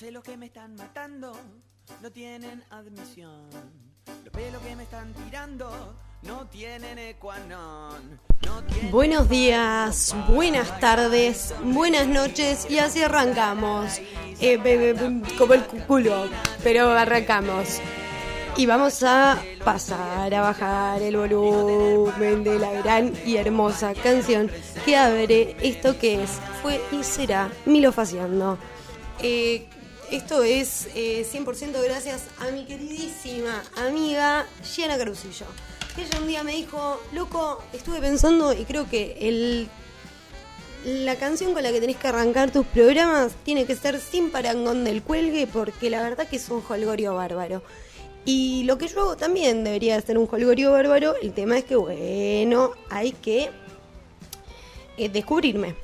celos que me están matando no tienen admisión. Los pelos que me están tirando no tienen. No tienen Buenos días, buenas tardes, buenas noches y así arrancamos. Eh, be- be- be- como el culo, pero arrancamos. Y vamos a pasar a bajar el volumen de la gran y hermosa canción que abre esto que es, fue y será Milo Faciando. Eh, esto es eh, 100% gracias a mi queridísima amiga Gianna Carusillo. Ella un día me dijo, loco, estuve pensando y creo que el la canción con la que tenés que arrancar tus programas tiene que ser sin parangón del cuelgue porque la verdad que es un holgorio bárbaro. Y lo que yo hago también debería ser un holgorio bárbaro. El tema es que, bueno, hay que eh, descubrirme.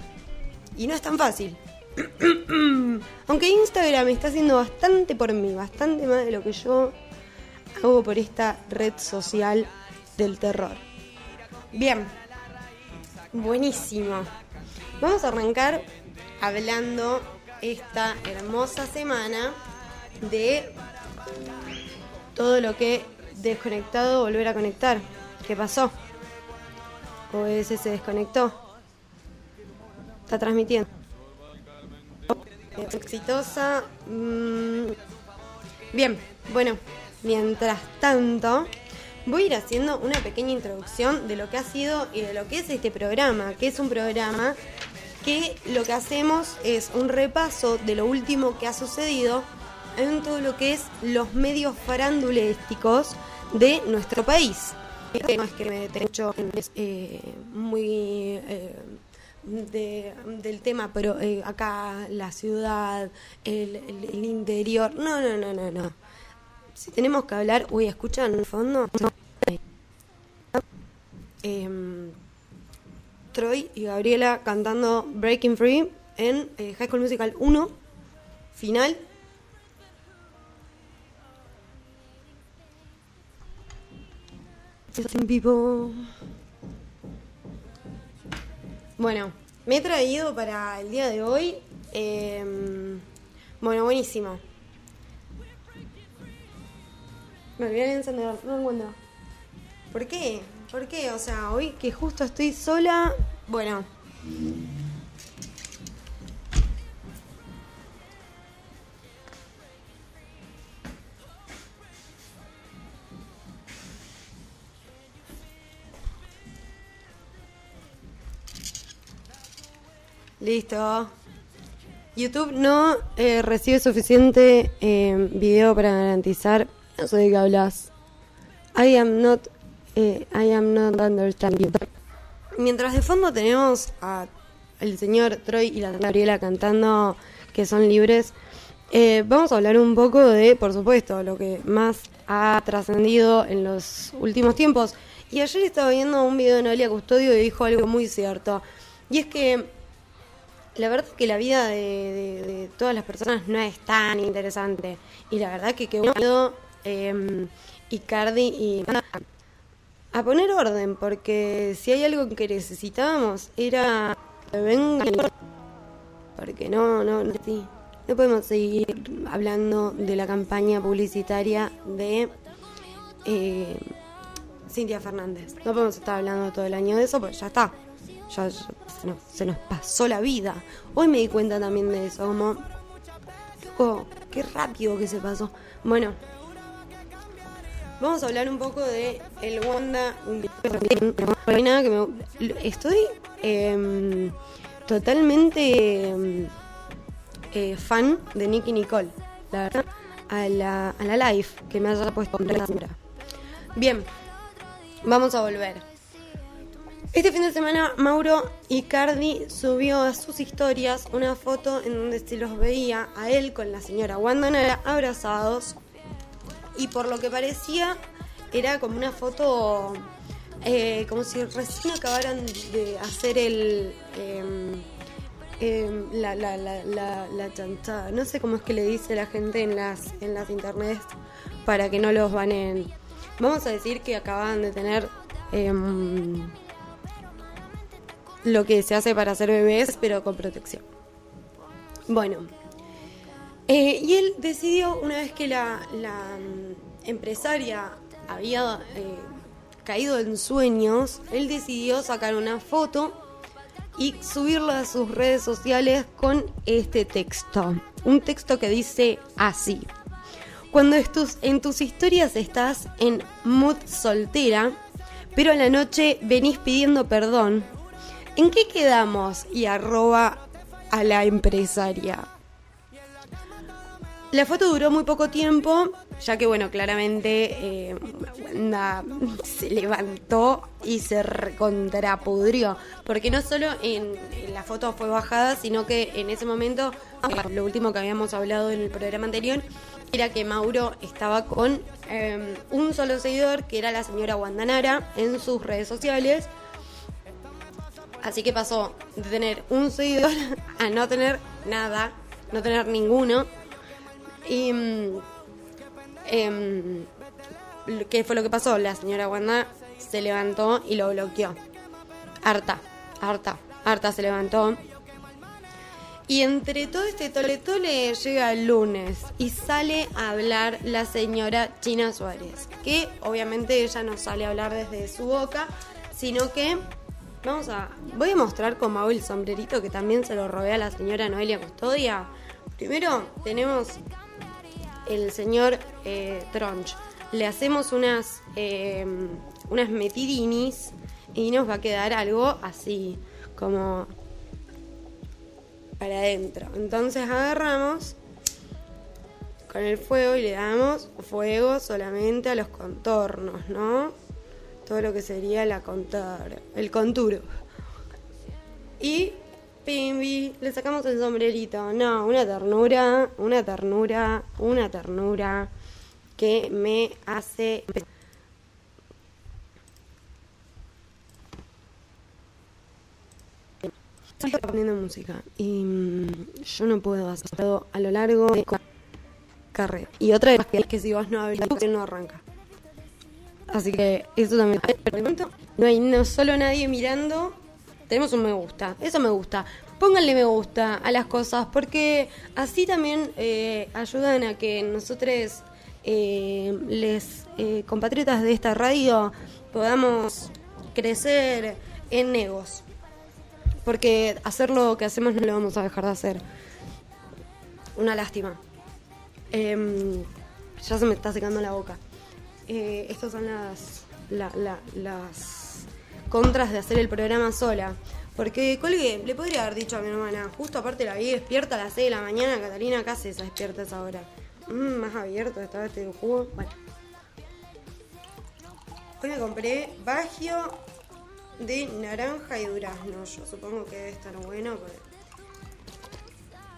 Y no es tan fácil. Aunque Instagram está haciendo bastante por mí, bastante más de lo que yo hago por esta red social del terror. Bien, buenísimo. Vamos a arrancar hablando esta hermosa semana de todo lo que desconectado volver a conectar. ¿Qué pasó? OBS se desconectó. Está transmitiendo. Exitosa. Mm, Bien, bueno, mientras tanto, voy a ir haciendo una pequeña introducción de lo que ha sido y de lo que es este programa, que es un programa que lo que hacemos es un repaso de lo último que ha sucedido en todo lo que es los medios farandulísticos de nuestro país. No es que me mucho es, eh, muy eh, de- del tema, pero eh, acá la ciudad, el, el- interior, no, no, no, no, no. Si tenemos que hablar, uy, ¿escuchan en el fondo? Em, Troy y Gabriela cantando Breaking Free en eh, High School Musical 1, final. En vivo. Bueno, me he traído para el día de hoy. em, bueno, buenísimo. Me olvidé el encendedor, no encuentro. ¿Por qué? ¿Por qué? O sea, hoy que justo estoy sola. Bueno. Listo. YouTube no eh, recibe suficiente eh, video para garantizar. No sé de qué hablas. I am not. eh, I am not understanding. Mientras de fondo tenemos a el señor Troy y la Gabriela cantando que son libres. eh, vamos a hablar un poco de, por supuesto, lo que más ha trascendido en los últimos tiempos. Y ayer estaba viendo un video de Noelia Custodio y dijo algo muy cierto. Y es que la verdad que la vida de, todas las personas no es tan interesante. Y la verdad que qué bueno eh, Icardi y a poner orden, porque si hay algo que necesitábamos era que vengan porque no, no, no, sí. no podemos seguir hablando de la campaña publicitaria de eh, Cintia Fernández. No podemos estar hablando todo el año de eso, porque ya está. Ya, se, nos, pasó la vida. Hoy me di cuenta también de eso, como, loco, qué rápido que se pasó. Bueno, vamos a hablar un poco de el Wanda. Nada que. Estoy em, totalmente em, eh, fan de Nicky Nicole. La verdad, a la, a la live que me haya puesto en. Bien, vamos a volver. Este fin de semana Mauro Icardi subió a sus historias una foto en donde se los veía a él con la señora Wanda Nara abrazados y por lo que parecía era como una foto eh, como si recién acabaran de hacer el em, la, la, la, la, la chanchada. No sé cómo es que le dice la gente en las, en las internets para que no los banen. Vamos a decir que acaban de tener em, lo que se hace para hacer bebés, pero con protección. Bueno, Eh, y él decidió, una vez que la, la, mm, empresaria había eh, caído en sueños, él decidió sacar una foto y subirla a sus redes sociales con este texto. Un texto que dice así. Cuando en tus historias estás en mood soltera, pero a la noche venís pidiendo perdón, ¿en qué quedamos? Y arroba a la empresaria. La foto duró muy poco tiempo, ya que, bueno, claramente eh, Wanda se levantó y se recontrapudrió. Porque no solo en, la foto fue bajada, sino que en ese momento, eh, lo último que habíamos hablado en el programa anterior, era que Mauro estaba con eh, un solo seguidor, que era la señora Wandanara, en sus redes sociales. Así que pasó de tener un seguidor a no tener nada, no tener ninguno. Y. mm, em, ¿Qué fue lo que pasó? La señora Wanda se levantó y lo bloqueó. Harta, harta, harta se levantó. Y entre todo este tole tole llega el lunes y sale a hablar la señora China Suárez. Que obviamente ella no sale a hablar desde su boca, sino que vamos a. Voy a mostrar cómo hago el sombrerito que también se lo robé a la señora Noelia Custodia. Primero tenemos el señor eh, Tronch. Le hacemos unas, eh, unas metidinis y nos va a quedar algo así, como para adentro. Entonces agarramos con el fuego y le damos fuego solamente a los contornos, ¿no? Todo lo que sería la contor, el conturo. Y Pimbi, le sacamos el sombrerito. No, una ternura, una ternura, una ternura que me hace. Estoy poniendo música y mm, yo no puedo hacerlo a lo largo de carrera. Y otra de las que es que si vos no hablas, no arranca. Así que eso también. No hay no solo nadie mirando. Tenemos un me gusta. Eso me gusta. Pónganle me gusta a las cosas porque así también eh, ayudan a que nosotros, eh, les eh, compatriotas de esta radio, podamos crecer en negos. Porque hacer lo que hacemos no lo vamos a dejar de hacer. Una lástima. Em, ya se me está secando la boca. Eh, estas son las, la- la- las contras de hacer el programa sola. Porque colgué, le podría haber dicho a mi hermana, justo aparte la vi despierta a las 6 de la mañana, Catalina, ¿qué haces despierta a esa hora? Mm, más abierto estaba este jugo. Bueno. Hoy me compré Bagio de naranja y durazno. Yo supongo que debe estar bueno porque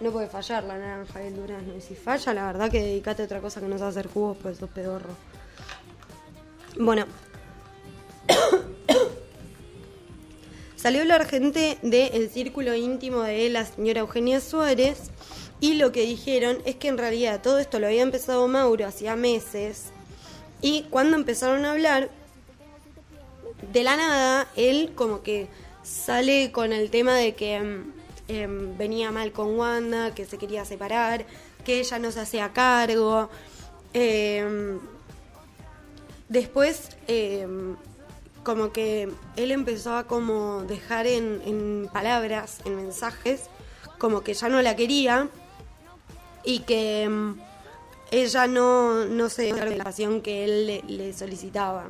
no puede fallar la naranja y el durazno. Y si falla, la verdad que dedicate a otra cosa que no sea hacer jugos, pues sos pedorro. Bueno. Salió la gente del círculo íntimo de la señora Eugenia Suárez y lo que dijeron es que en realidad todo esto lo había empezado Mauro hacía meses y cuando empezaron a hablar, de la nada, él como que sale con el tema de que em, em, venía mal con Wanda, que se quería separar, que ella no se hacía cargo. em, después, em, como que él empezó a como dejar en, palabras, en mensajes, como que ya no la quería y que em, ella no, no se dio la relación que él le- le solicitaba.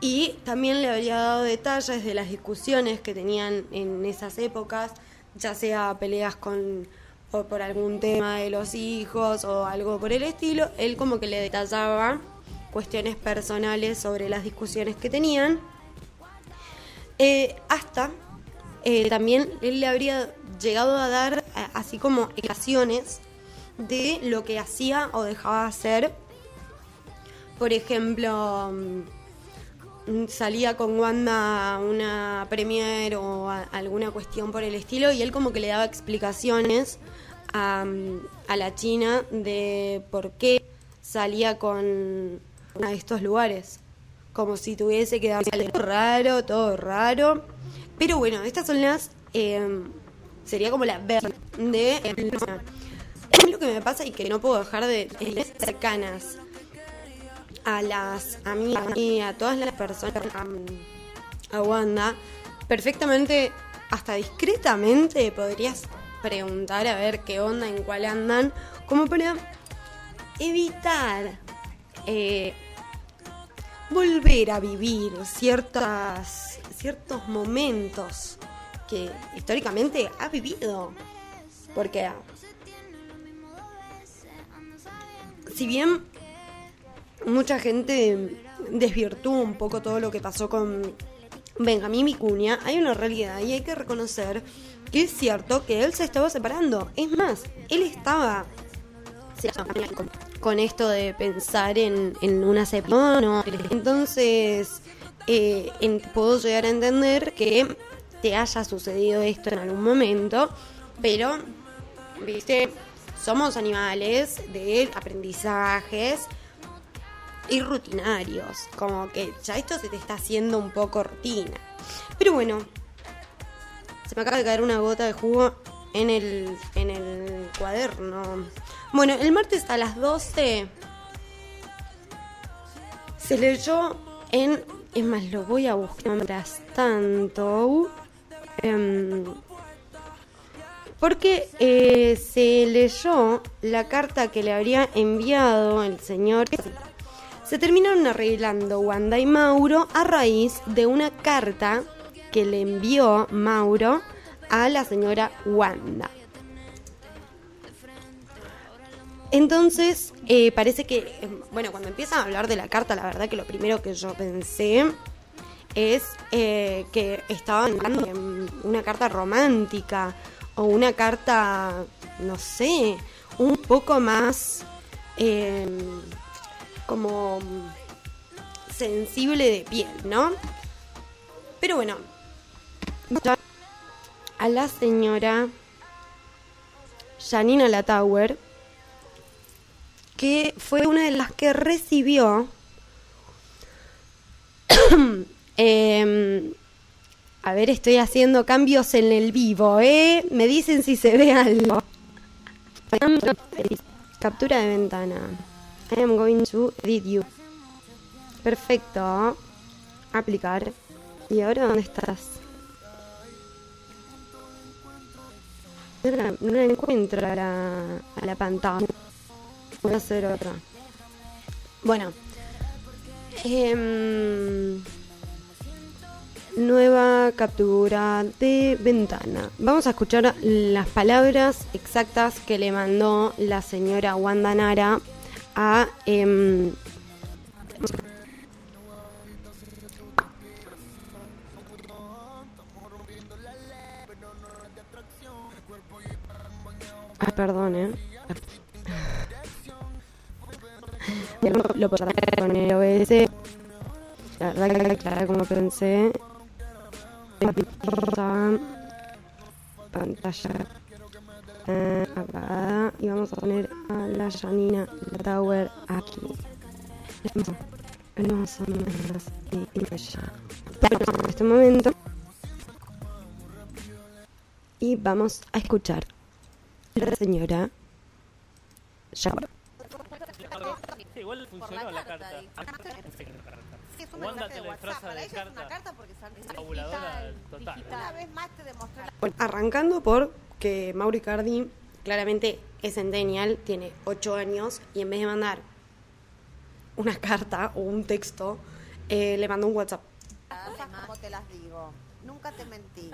Y también le habría dado detalles de las discusiones que tenían en esas épocas, ya sea peleas con o por algún tema de los hijos o algo por el estilo. Él como que le detallaba cuestiones personales sobre las discusiones que tenían. Eh, hasta eh, también él le habría llegado a dar eh, así como explicaciones de lo que hacía o dejaba de hacer. Por ejemplo, mm, salía con Wanda una premiere o alguna cuestión por el estilo y él como que le daba explicaciones a, a la China de por qué salía con a estos lugares. Como si tuviese que darse algo raro, todo raro. Pero bueno, estas son las... eh, sería como la verdad de... Mí lo que me pasa y que no puedo dejar de de cercanas a las amigas y a todas las personas, a, a Wanda, perfectamente, hasta discretamente podrías preguntar a ver qué onda, en cuál andan, como para evitar eh, volver a vivir ciertas, ciertos momentos que históricamente ha vivido. Porque si bien mucha gente desvirtúa un poco todo lo que pasó con Benjamín Vicuña, hay una realidad y hay que reconocer que es cierto que él se estaba separando. Es más, él estaba con esto de pensar en, en una separación. Entonces, eh, en- puedo llegar a entender que te haya sucedido esto en algún momento, pero, viste, somos animales de aprendizajes y rutinarios, como que ya esto se te está haciendo un poco rutina. Pero bueno, se me acaba de caer una gota de jugo en el, en el cuaderno. Bueno, el martes a las 12 se leyó en... Es más, lo voy a buscar mientras tanto. Em, porque eh, se leyó la carta que le habría enviado el señor. Se terminaron arreglando Wanda y Mauro a raíz de una carta que le envió Mauro a la señora Wanda. Entonces, eh, parece que, eh, bueno, cuando empiezan a hablar de la carta, la verdad que lo primero que yo pensé es eh, que estaban hablando de una carta romántica o una carta, no sé, un poco más como sensible de piel, ¿no? Pero bueno, a la señora Janina Latauer, que fue una de las que recibió Em, a ver, estoy haciendo cambios en el vivo, ¿eh? Me dicen si se ve algo. Captura de ventana. I am going to edit you. Perfecto. Aplicar. ¿Y ahora dónde estás? No la, encuentro a la, a la pantalla. Voy a hacer otra. Bueno. Em, nueva captura de ventana. Vamos a escuchar las palabras exactas que le mandó la señora Wanda Nara a... Ah, perdón, ¿eh? Lo, puedo hacer con el OBS. La verdad que claro, como pensé. Pantalla eh, apagada. Y vamos a poner a la Janina Tower aquí. Hermosa, hermosa. En este momento. Y vamos a escuchar la señora Shower. Igual funcionó la carta. Sí, es un Wanda mensaje te de la WhatsApp. disfraza Para de ella es una carta. carta porque es Fabuladora total. Una vez más te demostró la Bueno, arrancando por que Mauro Icardi claramente es centennial, tiene 8 años y en vez de mandar una carta o un texto, eh, le mandó un WhatsApp. cosas como te las digo. Nunca te mentí.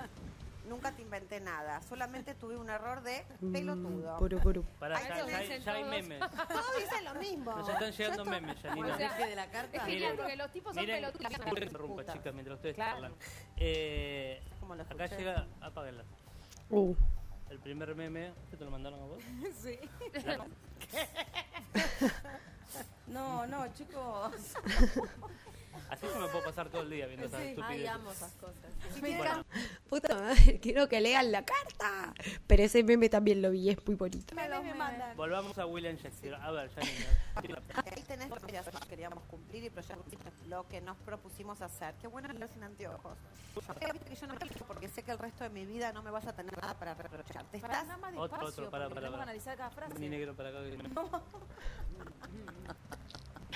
Nunca te inventé nada. Solamente tuve un error de pelotudo. Puru, puru. Pará, Ahí ya, ya, dicen ya hay memes. Todos dicen lo mismo. Nos están llegando Yo esto- memes, Janina. O sea, de la carta. es genial porque los tipos son Miren, pelotudos. no me interrumpa, chicas, mientras ustedes Claro. hablan. Eh, Como lo acá escuché. llega, apáguenla. Uh, El primer meme, ¿qué te lo mandaron a vos? Sí. No, no, chicos. Así se me puedo pasar todo el día viendo esas Sí. estupideces. Ay, amo esas cosas. Bueno, Puta madre, quiero que lean la carta. Pero ese meme también lo vi, es muy bonito. Me, me mandan. volvamos a William Shakespeare. A ver, Janina. Ahí tenés lo que ya queríamos cumplir y proyectar lo que nos propusimos hacer. Qué bueno leer sin anteojos. Que yo no me porque sé que el resto de mi vida no me vas a tener nada para reprochar. ¿Te estás? nada más Otro, despacio, otro, pará, tenemos que pará. analizar cada frase. Mi negro para acá.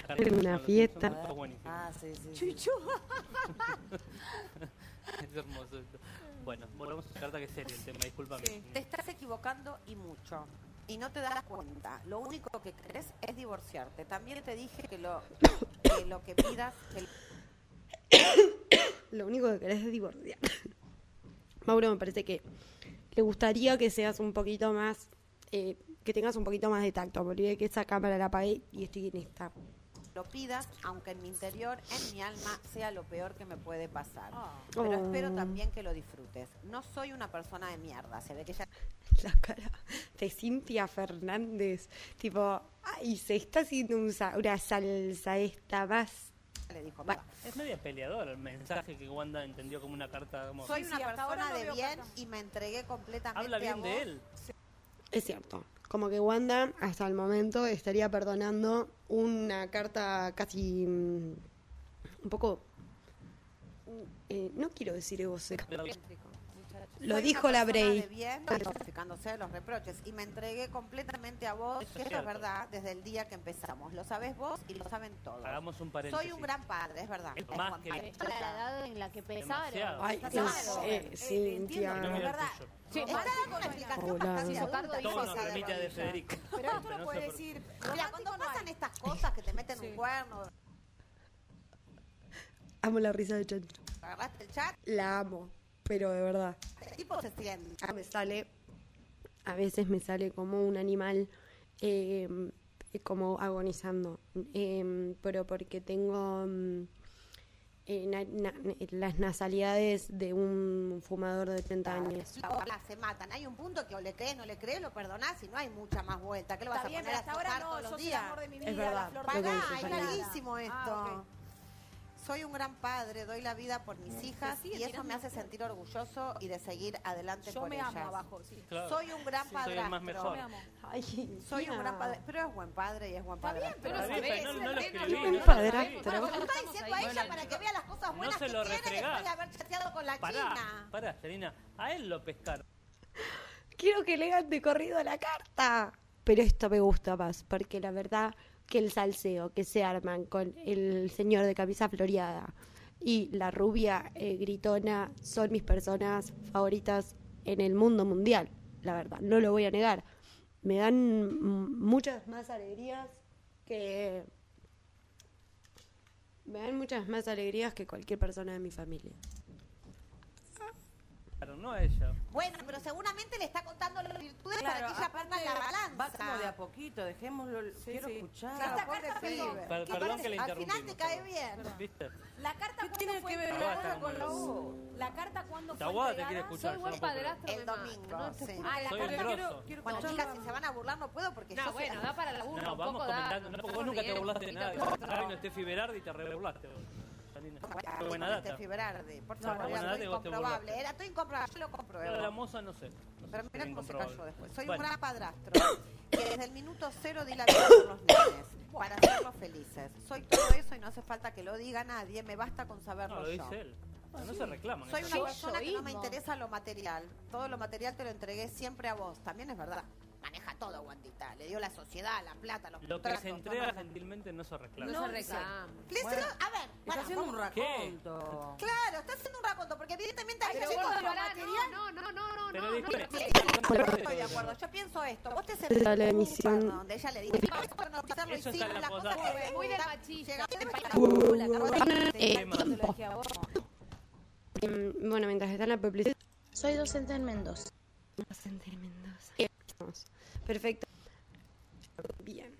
En una fiesta. Ah, sí, sí. Chuchu. Es hermoso esto. Bueno, volvamos a la carta que es el tema, discúlpame. Te estás equivocando y mucho. Y no te das cuenta. Lo único que querés es divorciarte. También te dije que lo que, lo que pidas, que Lo único que querés es divorciar. Mauro me parece que le gustaría que seas un poquito más, eh, que tengas un poquito más de tacto. Me olvidé que esa cámara la apagué y estoy en esta. Lo pidas, aunque en mi interior, en mi alma, sea lo peor que me puede pasar. Ah. Pero Oh. espero también que lo disfrutes. No soy una persona de mierda. Se ve que ella La cara de Cintia Fernández. Tipo, ay, se está haciendo un sa- una salsa esta más. le dijo, Bueno. "Mira, Es media peleadora el mensaje que Wanda entendió como una carta. Como, soy una sí, persona no de bien carta. y me entregué completamente Habla a bien vos. de él. Es cierto. Como que Wanda hasta el momento estaría perdonando una carta casi mm, un poco... mm, eh, no quiero decir egocéntrica. Lo Soy dijo la Bray. de bien, justificándose de los reproches. Y me entregué completamente a vos, Eso es que esto es cierto. verdad, desde el día que empezamos. Lo sabés vos y lo saben todos. Hagamos un paréntesis. Soy un gran padre, es verdad. Es Es más que- la edad en la que pesaron. Ay, Eh, Cintia. Mira es el verdad. Sí, una explicación bastante hizo cargo adulta de de a. Federica. Pero esto sé puede decir. Mira, cuando pasan estas cosas que te meten un cuerno, Amo la risa de Chancho. agarraste el chat, La amo, pero de verdad. tipo se siente. Ah, me sale, a veces me sale como un animal, eh, como agonizando, Eh, pero porque tengo mm, eh, na- na- las nasalidades de un fumador de 30 años. Se matan. Hay un punto que o le crees, no le crees, lo perdonás y no hay mucha más vuelta. ¿Qué lo vas Está a bien, poner pero a hasta ahora no, todos sos los el días? amor de mi Es vida, verdad, la flor de mi Pagá, es larguísimo esto. Ah, ok. Soy un gran padre, doy la vida por mis hijas y eso me hace sentir orgulloso y de seguir adelante Yo por me ellas. amo abajo, sí. Claro. Soy un gran Sí, soy el padrastro. más mejor. Me amo. Ay, Soy un gran padre, pero es buen padre y es buen padre. pero Está bien, sabés, pero no- es no lo escribí, no padrastro. Bueno, Pero- se lo está diciendo a ella para que vea las cosas buenas se que lo tiene después de haber chateado con la Pará, china. pará. A él lo pescaron. Quiero que lean de corrido la carta. Pero esto me gusta más, porque la verdad que el salseo que se arman con el señor de camisa floreada y la rubia eh, gritona son mis personas favoritas en el mundo mundial. La verdad, no lo voy a negar. Me dan muchas más alegrías que... Me dan muchas más alegrías que cualquier persona de mi familia. Claro, no a ella. Bueno, pero seguramente le está contando las virtudes Claro, para que ella aparte, ponga la balanza. Va como de a poquito, dejémoslo. quiero sí. escuchar. Claro, Esta carta, perdón, Per- Que perdón aparte, que le Al final te cae bien. ¿Viste? La carta ¿Qué tiene que ver entregada? como con la voz? La carta cuándo fue Tahuada te quiere entregada? escuchar. Soy buen no padrastro. El domingo, No sí. Ah, la Soy carta quiero, grosso. quiero Bueno, chicas, si se van a burlar no puedo porque No, yo bueno, soy... da para la burla, No, un vamos comentando. No, vos nunca te burlaste de nadie. Ahora vino Steffi Berardi y te re burlaste. vos, Janina. Qué buena data. Steffi Berardi, por No, favor, buena era data todo incomprobable. Era todo incomprobable, yo lo Pero la compruebo. moza no sé. No Pero mira cómo se cayó después. Soy Bueno, un gran padrastro que desde el minuto cero di la vida por los nenes para hacerlos felices. Soy todo eso y no hace falta que lo diga nadie, me basta con saberlo No, lo yo. él. No, no se reclaman. Soy una persona que no me interesa lo material. Todo lo material te lo entregué siempre a vos. También es verdad. Maneja todo, Guandita. Le dio la sociedad, la plata, los Lo que se entrega gentilmente no se reclama. No No, se reclama. Bueno, a ver, Está para, haciendo un raconto. Claro, está haciendo un raconto, porque evidentemente hay pará, material. no, no, no, no, no, no, disculpe. no. No estoy de acuerdo. Yo pienso esto. Vos te sentís La en emisión- donde ella le dice, "Vamos a está hicimos en la cosa que Muy de está- machista. llega- En país- La carta te lo dejé a vos. Mm, Bueno, mientras está en la publicidad... Soy docente en Mendoza. Docente de Mendoza. Perfecto. Bien.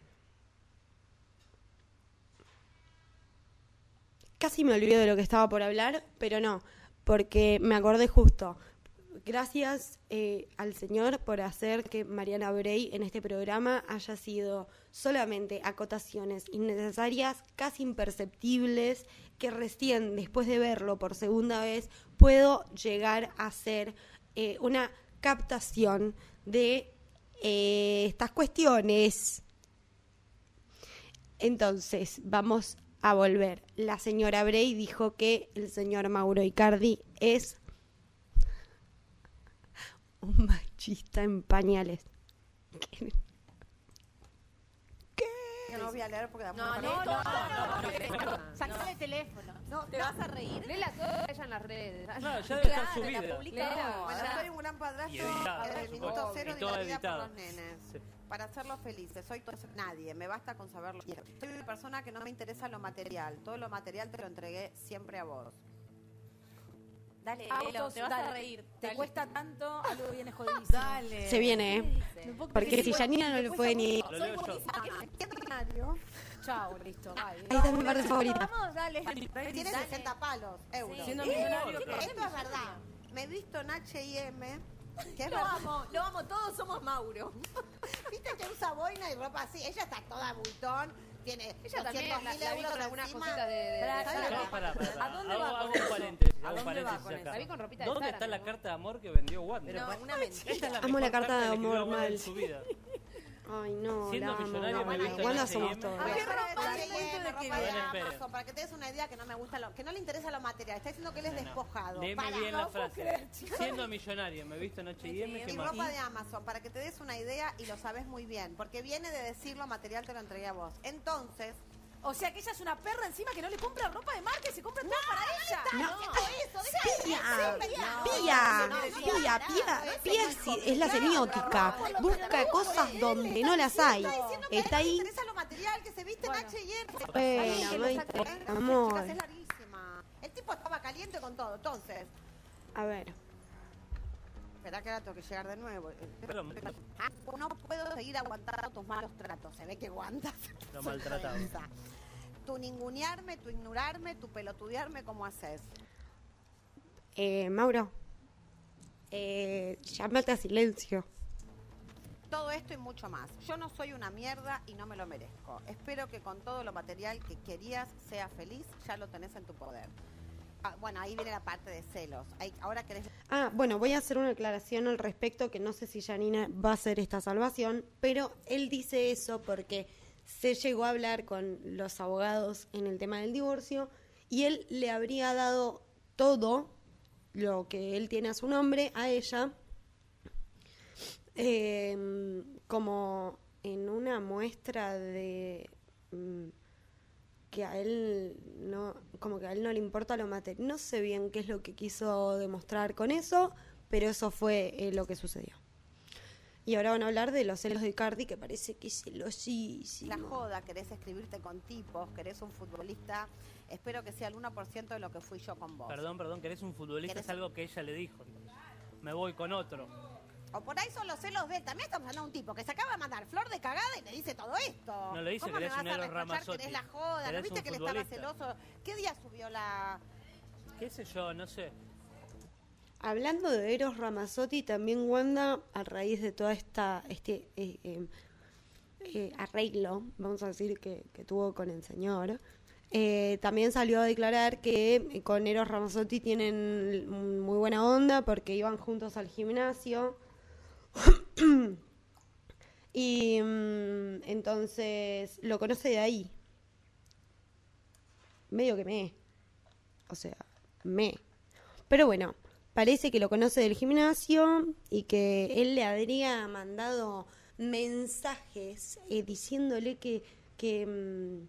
Casi me olvidé de lo que estaba por hablar, pero no, porque me acordé justo gracias eh, al Señor por hacer que Mariana Bray en este programa haya sido solamente acotaciones innecesarias, casi imperceptibles, que recién después de verlo por segunda vez puedo llegar a hacer eh, una captación de eh, estas cuestiones. Entonces, vamos a volver. La señora Bray dijo que el señor Mauro Icardi es un machista en pañales. Que no voy a leer porque da No, mucha no, vergüenza. no, no, no. El teléfono. No, ¿Te no. vas a reír? Léela toda ella en las redes. Claro, ya debe estar subida. la publica. Bueno, soy un gran padrastro desde el minuto cero de la vida por los nenes. Sí. Para hacerlos felices. Soy todo- nadie, me basta con saberlo. Soy una persona que no me interesa lo material. Todo lo material te lo entregué siempre a vos. Dale, Autos, te vas a dale. reír. Te Te cuesta tanto, algo viene jodidísimo. Dale. Se viene, ¿eh? No Porque si Janina no le puede ni... Lo Chao, listo. bye. Ahí está mi parte favorita. Vamos, dale. Tiene 60 palos, euros. Siendo millonario, ¿qué? Esto es verdad. Me he visto en H&M, que es Lo verdad. amo, lo amo, todos somos Mauro. Viste que usa boina y ropa así. Ella está toda bultón. Tiene Ella también 200 la, mil la vi euros con algunas encima. cositas de... de, Pará, de- ¿sabes pará, pará, pará. ¿A dónde Hago, va con hago un eso? paréntesis. ¿A Hago un dónde va paréntesis con acá. La vi con ropita de ¿Dónde Zara, está la ¿no? carta de amor que vendió Wanda? No, una mentira. Amo la carta de amor mal. su vida. Ay, no, Siendo millonario me he amo. visto somos todos? Ay, Ay, ropa de que. Amazon, para que te des una idea que no me gusta lo, que no le interesa lo material. Está diciendo que él es No, no. despojado. Léeme Para. bien la frase. creer, chicos. Siendo millonario, me he visto en H&M, ¿qué Y ropa de Amazon, para que te des una idea y lo sabes muy bien, porque viene de decir lo material te lo entregué a vos. Entonces, O sea que ella es una perra encima que no le compra ropa de marca y se compra todo para ella. No. eso, Pía, Pía, Pía, Pía, Pía es, la semiótica. Busca cosas donde no las hay. está ahí. interesa lo material que se viste en H&M. Bueno, amor. El tipo estaba caliente con todo. Entonces, A ver. Espera que ahora tengo que llegar de nuevo. Pero- Ah, no puedo seguir aguantando tus malos tratos. Se ve que aguantas. Lo maltratado. Tu ningunearme, tu ignorarme, tu pelotudearme, ¿cómo haces? Eh, Mauro. Eh, llámate a silencio. Todo esto y mucho más. Yo no soy una mierda y no me lo merezco. Espero que con todo lo material que querías seas feliz, ya lo tenés en tu poder. Ah, bueno, ahí viene la parte de celos. Ahora querés... Ah, bueno, voy a hacer una aclaración al respecto que no sé si Janina va a hacer esta salvación, pero él dice eso porque se llegó a hablar con los abogados en el tema del divorcio y él le habría dado todo lo que él tiene a su nombre a ella eh, como en una muestra de mm, que a él no como que a él no le importa lo material no sé bien qué es lo que quiso demostrar con eso pero eso fue eh, lo que sucedió y ahora van a hablar de los celos de Icardi que parece que es celosísimo La joda, querés escribirte con tipos, querés un futbolista. Espero que sea el 1% de lo que fui yo con vos. Perdón, perdón, que eres un futbolista, ¿Querés- es algo que ella le dijo. Me voy con otro. O por ahí son los celos de él. También estamos hablando de un tipo que se acaba de mandar flor de cagada y le dice todo esto. No le dice ¿Cómo que me eres vas a Eros reprochar Ramazzotti? que eres la joda? ¿No viste que él estaba celoso? ¿Qué día subió la...? ¿Qué sé yo? No sé. Hablando de Eros Ramazzotti, también Wanda, a raíz de toda esta este eh, eh, eh, arreglo, vamos a decir, que, que tuvo con el señor, eh, también salió a declarar que con Eros Ramazzotti tienen muy buena onda porque iban juntos al gimnasio. y mm, entonces lo conoce de ahí. Medio que me. O sea, me. Pero bueno, parece que lo conoce del gimnasio y que él le habría mandado mensajes eh, diciéndole que, que, mm,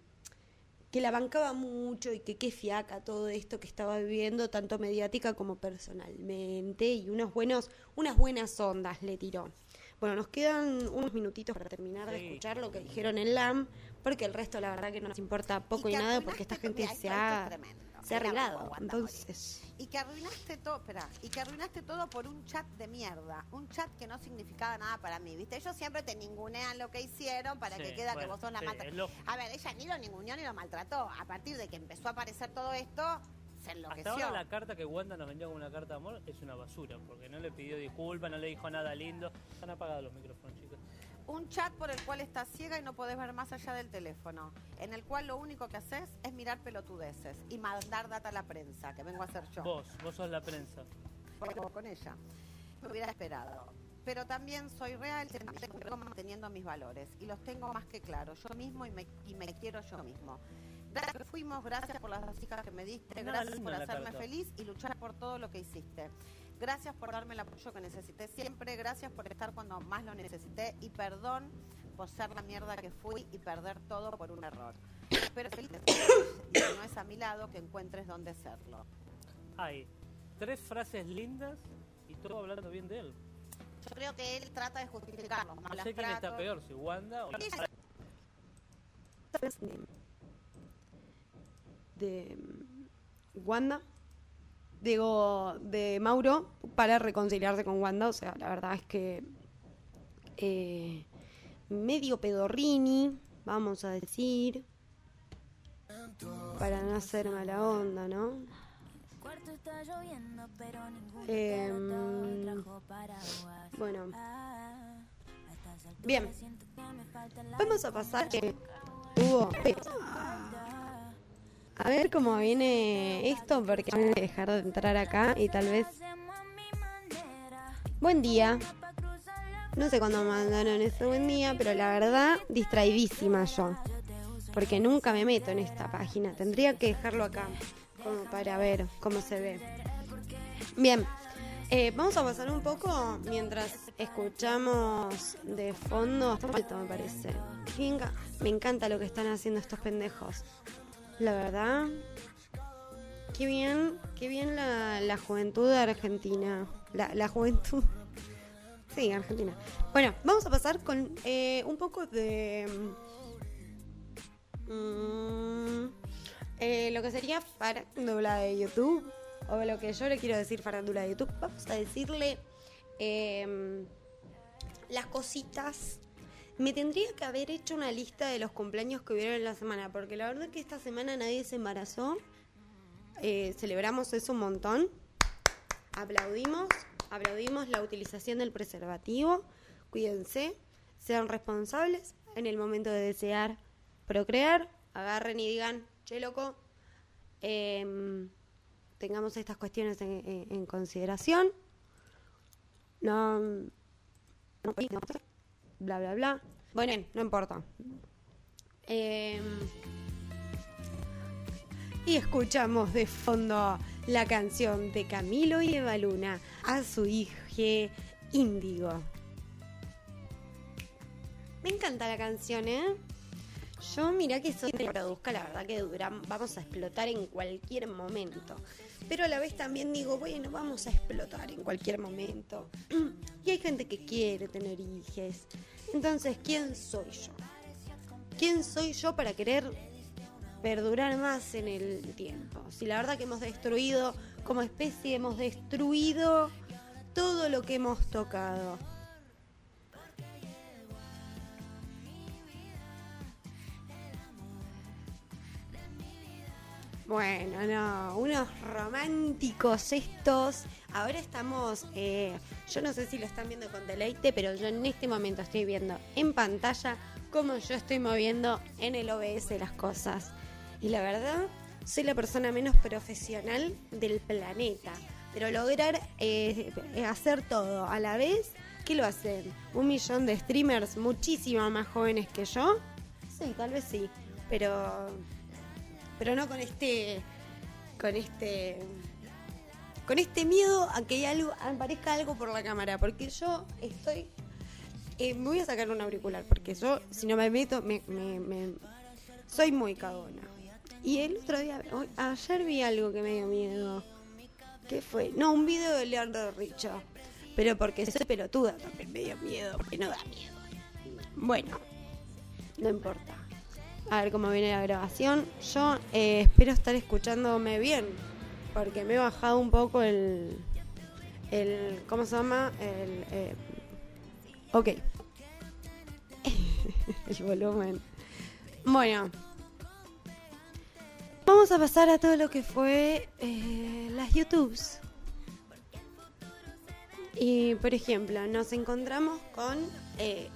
que la bancaba mucho y que qué fiaca todo esto que estaba viviendo, tanto mediática como personalmente, y unos buenos, unas buenas ondas le tiró. Bueno, nos quedan unos minutitos para terminar de escuchar lo que dijeron en LAM, porque el resto la verdad que no nos importa poco y, nada, porque esta tu- gente se ha, se ha arreglado. Entonces, Y que arruinaste todo, espera, y que arruinaste todo por un chat de mierda, un chat que no significaba nada para mí, ¿viste? Ellos siempre te ningunean lo que hicieron para Sí, que queda que vos sos la sí, mata. A ver, ella ni lo ninguneó ni lo maltrató. A partir de que empezó a aparecer todo esto, se Hasta enloqueció. ahora la carta que Wanda nos vendió como una carta de amor es una basura, porque no le pidió disculpas, no le dijo nada lindo. Están apagados los micrófonos, chicos. Un chat por el cual estás ciega y no podés ver más allá del teléfono, en el cual lo único que haces es mirar pelotudeces y mandar data a la prensa, que vengo a hacer yo. Vos, vos sos la prensa. Porque con ella. Me hubiera esperado. Pero también soy real, sigo manteniendo mis valores y los tengo más que claros, yo mismo y me, y me quiero yo mismo. Gracias que fuimos, gracias por las dos hijas que me diste, gracias por hacerme feliz y luchar por todo lo que hiciste. Gracias por darme el apoyo que necesité siempre, gracias por estar cuando más lo necesité y perdón por ser la mierda que fui y perder todo por un error. Pero feliz y si no es a mi lado que encuentres dónde serlo. Hay tres frases lindas y todo hablando bien de él. Yo creo que él trata de justificarlo. No sé quién está peor, si Wanda o... De mm, Wanda, digo, de Mauro, para reconciliarse con Wanda. O sea, la verdad es que eh, medio pedorrini, vamos a decir, para no hacer mala onda, ¿no? Em, bueno, bien, vamos a pasar que hubo... A ver cómo viene esto, porque voy a dejar de entrar acá y tal vez... Buen día. No sé cuándo mandaron ese buen día, pero la verdad, distraidísima yo. Porque nunca me meto en esta página. Tendría que dejarlo acá, como para ver cómo se ve. Bien, eh, vamos a pasar un poco mientras escuchamos de fondo. Está me parece. Me encanta lo que están haciendo estos pendejos. La verdad, qué bien, qué bien la, la juventud Argentina. La, la juventud. Sí, Argentina. Bueno, vamos a pasar con eh, un poco de. mm, eh, lo que sería farándula de YouTube. O lo que yo le quiero decir farándula de YouTube. Vamos a decirle. em, las cositas. Me tendría que haber hecho una lista de los cumpleaños que hubieron en la semana, porque la verdad que esta semana nadie se embarazó. Eh, celebramos eso un montón. Aplaudimos, aplaudimos la utilización del preservativo. Cuídense, sean responsables en el momento de desear procrear. Agarren y digan, che loco, em, tengamos estas cuestiones en, consideración. No, bla, bla, bla. Bueno, no importa. Em, y escuchamos de fondo la canción de Camilo y Eva Luna a su hija Índigo. Me encanta la canción, ¿eh? Yo mirá que soy que produzca, la verdad que dura, vamos a explotar en cualquier momento. Pero a la vez también digo, bueno, vamos a explotar en cualquier momento. Y hay gente que quiere tener hijos. Entonces, ¿quién soy yo? ¿Quién soy yo para querer perdurar más en el tiempo? Si la verdad que hemos destruido, como especie, hemos destruido todo lo que hemos tocado. Bueno, no, unos románticos estos. Ahora estamos, eh, yo no sé si lo están viendo con deleite, pero yo en este momento estoy viendo en pantalla cómo yo estoy moviendo en el OBS las cosas. Y la verdad, soy la persona menos profesional del planeta. Pero lograr eh, hacer todo a la vez, ¿qué lo hacen? ¿Un millón de streamers muchísimo más jóvenes que yo? Sí, tal vez sí. Pero pero no con este con este con este miedo a que algo aparezca algo por la cámara porque yo estoy eh, me voy a sacar un auricular porque yo si no me meto me, me- me- soy muy cagona. Y el otro día ayer vi algo que me dio miedo. ¿qué fue? no un video de Leandro Richo pero porque soy pelotuda también me dio miedo porque no da miedo. Bueno no importa a ver cómo viene la grabación. Yo eh, espero estar escuchándome bien, porque me he bajado un poco el. el ¿Cómo se llama? El. eh, ok. el volumen. Bueno. Vamos a pasar a todo lo que fue eh, las YouTubes. Y por ejemplo, nos encontramos con, eh,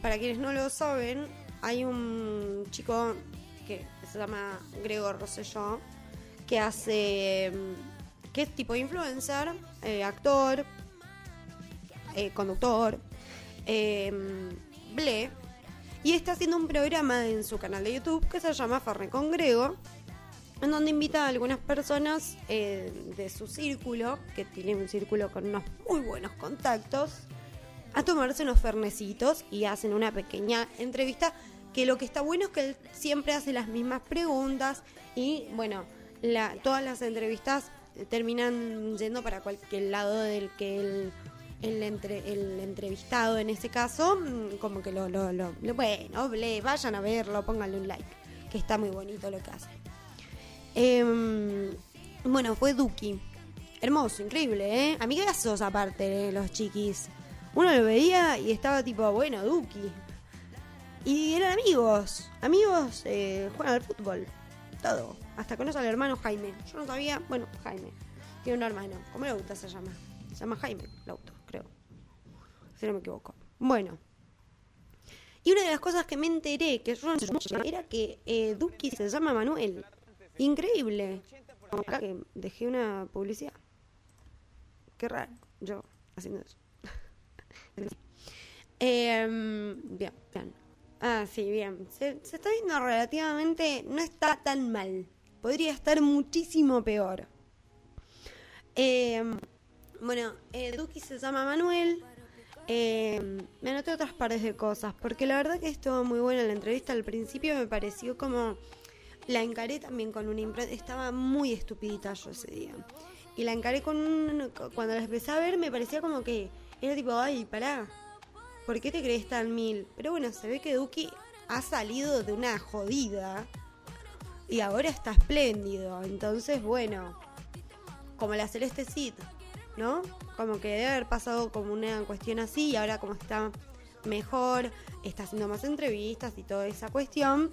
para quienes no lo saben, hay un chico que se llama Gregor Rosselló, que hace, mm, que es tipo influencer, eh, actor, eh, conductor, eh, ble, y está haciendo un programa en su canal de YouTube que se llama Farne con Grego, en donde invita a algunas personas eh, de su círculo, que tiene un círculo con unos muy buenos contactos, a tomarse unos fernecitos y hacen una pequeña entrevista que lo que está bueno es que él siempre hace las mismas preguntas y bueno, la, todas las entrevistas terminan yendo para cualquier lado del que él el, entre, el entrevistado en ese caso, mm, como que lo, lo, lo- bueno, le, vayan a verlo, pónganle un like, que está muy bonito lo que hace. Em, bueno, fue Duki. Hermoso, increíble, ¿eh? Amigazos aparte de los chiquis. Uno lo veía y estaba tipo, bueno, Duki. Y eran amigos. Amigos, eh, juegan al fútbol. Todo. Hasta conoce al hermano Jaime. Yo no sabía, bueno, Jaime. Tiene un hermano. ¿Cómo le gusta se llama? Se llama Jaime, Lauto, creo. Si no me equivoco. Bueno. Y una de las cosas que me enteré, que yo no sabía, era que eh, Duki se llama Manuel. Increíble. Acá que dejé una publicidad. Qué raro, yo haciendo eso. Em, bien, bien. Ah, sí, bien. Se, está viendo relativamente. No está tan mal. Podría estar muchísimo peor. Em, bueno, eh, Duki se llama Manuel. Em, me anoté otras pares de cosas. Porque la verdad que estuvo muy buena la entrevista. Al principio me pareció como. La encaré también con una impronta. Estaba muy estupidita yo ese día. Y la encaré con un. Cuando la empecé a ver, me parecía como que. Era tipo, ay, pará. ¿Por qué te crees tan mil? Pero bueno, se ve que Duki ha salido de una jodida. Y ahora está espléndido. Entonces, bueno. Como la Celeste Cid, ¿no? Como que debe haber pasado como una cuestión así. Y ahora, como está mejor, está haciendo más entrevistas y toda esa cuestión.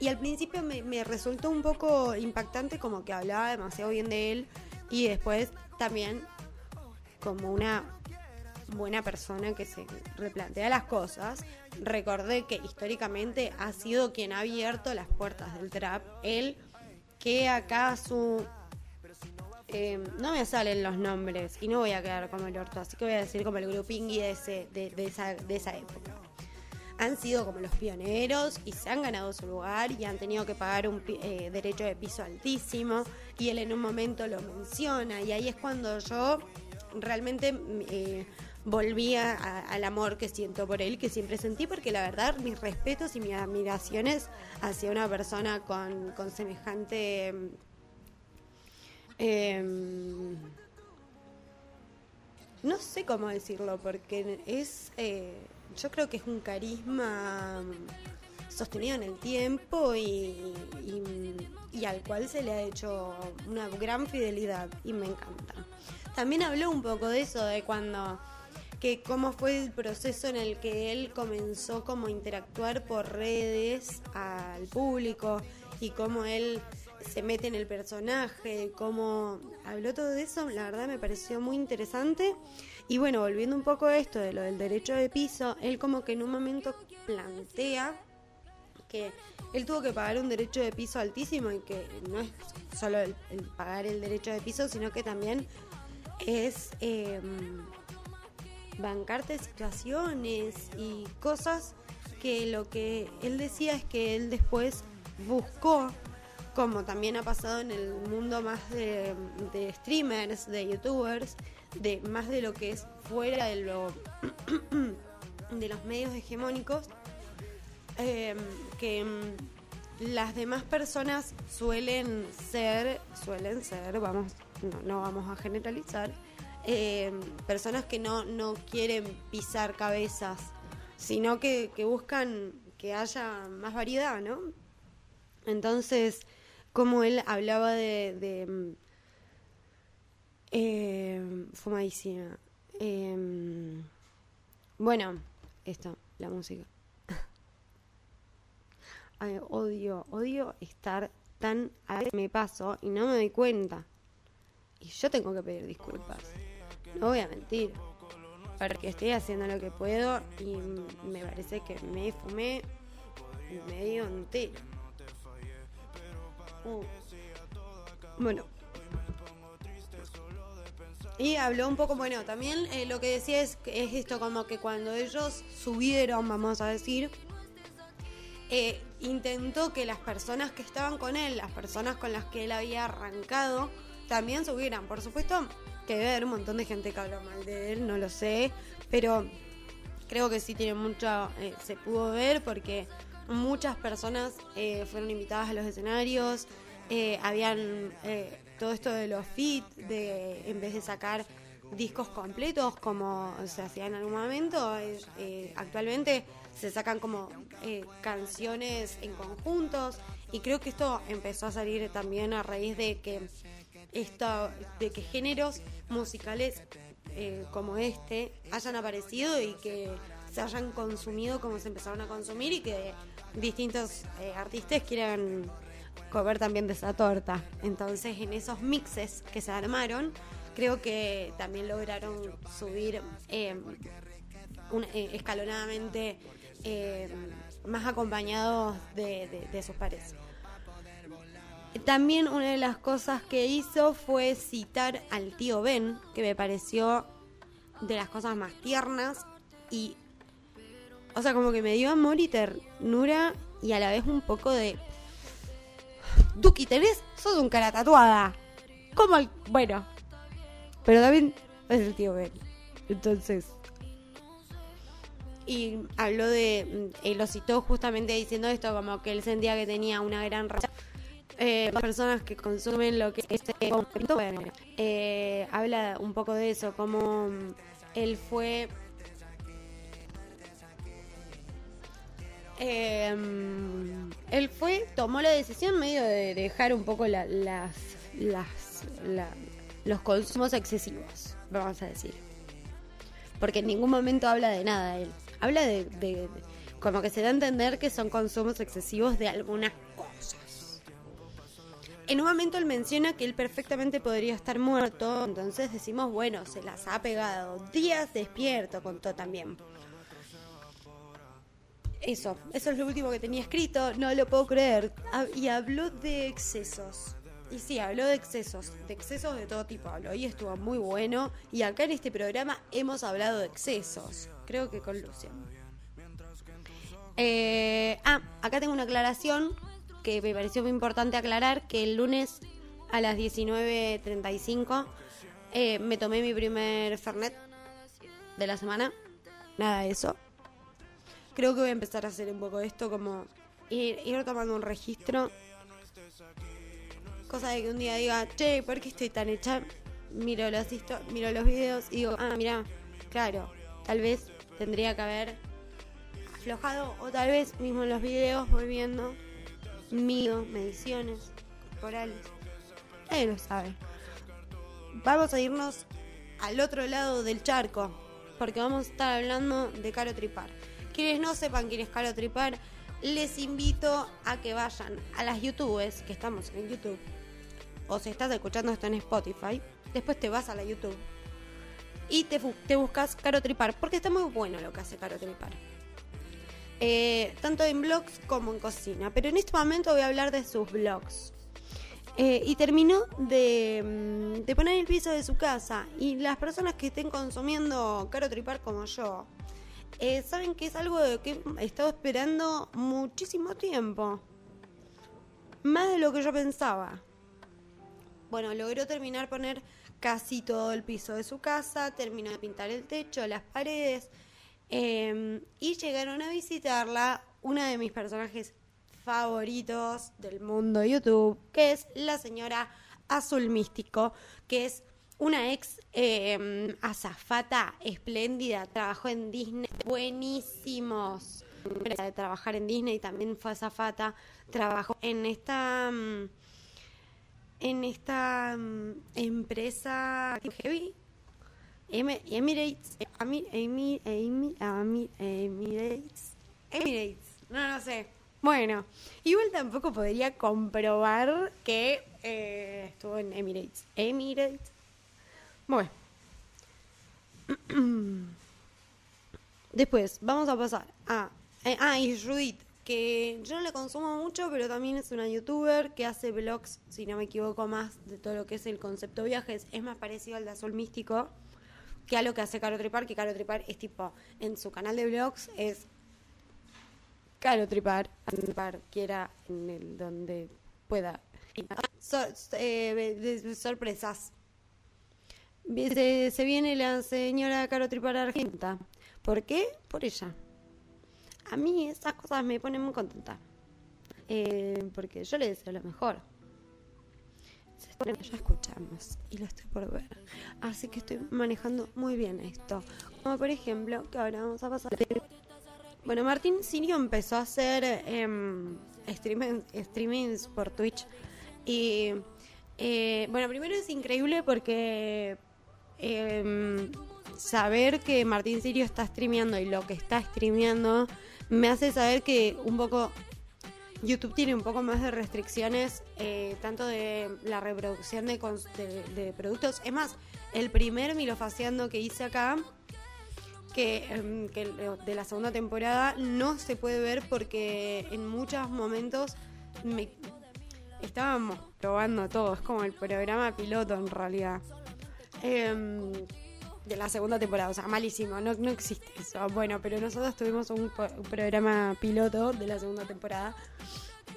Y al principio me, me resultó un poco impactante como que hablaba demasiado bien de él y después también como una buena persona que se replantea las cosas. Recordé que históricamente ha sido quien ha abierto las puertas del trap. Él que acá su... eh, no me salen los nombres y no voy a quedar como el orto, así que voy a decir como el grupingui de, ese, de, de esa, de esa época han sido como los pioneros y se han ganado su lugar y han tenido que pagar un eh, derecho de piso altísimo y él en un momento lo menciona y ahí es cuando yo realmente eh, volví a- al amor que siento por él, que siempre sentí, porque la verdad mis respetos y mis admiraciones hacia una persona con, con semejante... em, no sé cómo decirlo, porque es. eh, yo creo que es un carisma sostenido en el tiempo y al cual se le ha hecho una gran fidelidad y me encanta. También habló un poco de eso, de cuando. que cómo fue el proceso en el que él comenzó como interactuar por redes al público y cómo él se mete en el personaje, cómo habló todo de eso, la verdad me pareció muy interesante. Y bueno, volviendo un poco a esto de lo del derecho de piso, él como que en un momento plantea que él tuvo que pagar un derecho de piso altísimo y que no es solo el, el pagar el derecho de piso, sino que también es eh, bancarte situaciones y cosas que lo que él decía es que él después buscó, como también ha pasado en el mundo más de, streamers, de youtubers, de más de lo que es fuera de lo de los medios hegemónicos, eh, que mm, las demás personas suelen ser, suelen ser, vamos, no, vamos a generalizar, eh, personas que no, no quieren pisar cabezas, sino que, que buscan que haya más variedad, ¿no? Entonces, como él hablaba de... de mm, eh, fumadísima. Eh, bueno, esto, la música. ay, odio, odio estar tan a veces me paso y no me doy cuenta. Y yo tengo que pedir disculpas. No voy a mentir. Porque estoy haciendo lo que puedo y me parece que me fumé medio entero. Uh. Bueno. Y habló un poco, bueno, también eh, lo que decía es, es esto como que cuando ellos subieron, vamos a decir, eh, intentó que las personas que estaban con él, las personas con las que él había arrancado, también subieran. Por supuesto que debe haber un montón de gente que habla mal de él, no lo sé, pero creo que sí tiene mucho, eh, se pudo ver porque muchas personas eh, fueron invitadas a los escenarios, eh, habían eh, todo esto de los fit, de en vez de sacar discos completos como se hacía en algún momento, actualmente se sacan como eh, canciones en conjuntos y creo que esto empezó a salir también a raíz de que esto, de que géneros musicales eh, como este hayan aparecido y que se hayan consumido como se empezaron a consumir y que distintos eh, artistas quieran comer también de esa torta. Entonces, en esos mixes que se armaron, creo que también lograron subir eh, eh, escalonadamente eh, más acompañados de, de- de sus pares. También una de las cosas que hizo fue citar al tío Ben, que me pareció de las cosas más tiernas y, o sea, como que me dio amor y ternura y a la vez un poco de... Duki, tenés, sos un cara tatuada. ¿Cómo? el- Bueno, pero también es el tío Ben. Entonces... Y habló de... mm, Él lo citó justamente diciendo esto, como que él sentía que tenía una gran relación eh, las personas que consumen lo que es este eh, habla un poco de eso, como mm, él fue eh, mm, él fue, tomó la decisión medio de dejar un poco la- las, las, la- los consumos excesivos, vamos a decir. Porque en ningún momento habla de nada él. Habla de, de- como que se da a entender que son consumos excesivos de algunas. En un momento él menciona que él perfectamente podría estar muerto, entonces decimos, bueno, se las ha pegado. Días despierto, contó también. Eso, eso es lo último que tenía escrito, no lo puedo creer. Ah, Y habló de excesos. Y sí, habló de excesos, de excesos de todo tipo habló. Y estuvo muy bueno. Y acá en este programa hemos hablado de excesos. Creo que con Lucian. Eh, ah, acá tengo una aclaración que me pareció muy importante aclarar, que el lunes a las 19.35 eh, me tomé mi primer Fernet de la semana. Nada de eso. Creo que voy a empezar a hacer un poco esto, como ir, ir tomando un registro. Cosa de que un día diga, che, ¿por qué estoy tan hecha? Miro los, miro los videos y digo, ah, mira, claro, tal vez tendría que haber aflojado o tal vez mismo en los videos voy mido mediciones corporales. Nadie lo sabe. Vamos a irnos al otro lado del charco porque vamos a estar hablando de Caro Tripar. Quienes no sepan quién es Caro Tripar, les invito a que vayan a las YouTubes, que estamos en YouTube, o si estás escuchando esto en Spotify, después te vas a la YouTube y te, te buscas Caro Tripar, porque está muy bueno lo que hace Caro Tripar. Eh, tanto en blogs como en cocina, pero en este momento voy a hablar de sus blogs. Eh, y terminó de, mm, de poner el piso de su casa. Y las personas que estén consumiendo Caro Tripar como yo, eh, saben que es algo que he estado esperando muchísimo tiempo. Más de lo que yo pensaba. Bueno, logró terminar poner casi todo el piso de su casa, terminó de pintar el techo, las paredes, eh, y llegaron a visitarla una de mis personajes favoritos del mundo YouTube, que es la señora Azul Místico, que es una ex eh, azafata espléndida, trabajó en Disney, buenísimos. De trabajar en Disney también fue azafata, trabajó en esta mm, en esta empresa heavy Em- Emirates Ami- Emirates Emirates no no sé Bueno, igual tampoco podría comprobar que eh, estuvo en Emirates. Emirates. Bueno. Después, vamos a pasar a... eh, ah, y Judith, que yo no la consumo mucho, pero también es una youtuber que hace vlogs, si no me equivoco, más de todo lo que es el concepto viajes. Es más parecido al de Azul Místico que a lo que hace Caro Tripar, que Caro Tripar es tipo, en su canal de vlogs es Caro Tripar, tripar quiera en el donde pueda. Eh, sorpresas. Se, se viene la señora Caro Tripar Argenta. ¿Por qué? Por ella. A mí esas cosas me ponen muy contenta. Eh, porque yo le deseo lo mejor. Ya escuchamos y lo estoy por ver. Así que estoy manejando muy bien esto. Como por ejemplo, que ahora vamos a pasar. Bueno, Martín Sirio empezó a hacer em, streaming- streamings por Twitch. Y eh, bueno, primero es increíble porque em, saber que Martín Sirio está streameando y lo que está streameando me hace saber que un poco YouTube tiene un poco más de restricciones, eh, tanto de la reproducción de, de- productos. Es más, el primer milofaciando que hice acá, que, em, que lo- de la segunda temporada, no se puede ver porque en muchos momentos me, estábamos probando todo. Es como el programa piloto en realidad. Em, de la segunda temporada, o sea, malísimo, no, no existe eso. Bueno, pero nosotros tuvimos un, programa piloto de la segunda temporada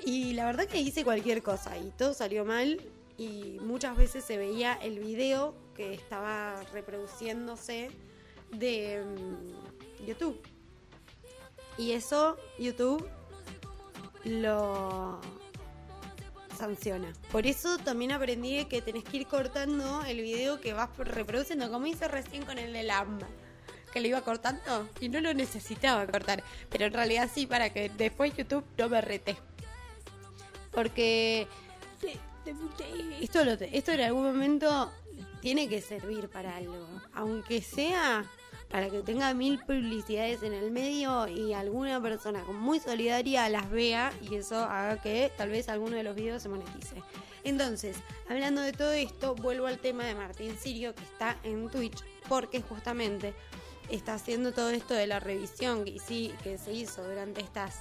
y la verdad que hice cualquier cosa y todo salió mal y muchas veces se veía el video que estaba reproduciéndose de mm, YouTube. Y eso YouTube lo sanciona. Por eso también aprendí que tenés que ir cortando el video que vas reproduciendo, como hice recién con el de Lamba. Que lo iba cortando y no lo necesitaba cortar. Pero en realidad sí, para que después YouTube no me rete. Porque esto, esto en algún momento tiene que servir para algo. Aunque sea para que tenga mil publicidades en el medio y alguna persona muy solidaria las vea y eso haga que tal vez alguno de los videos se monetice. Entonces, hablando de todo esto, vuelvo al tema de Martín Sirio que está en Twitch porque justamente está haciendo todo esto de la revisión que, hici- que se hizo durante estas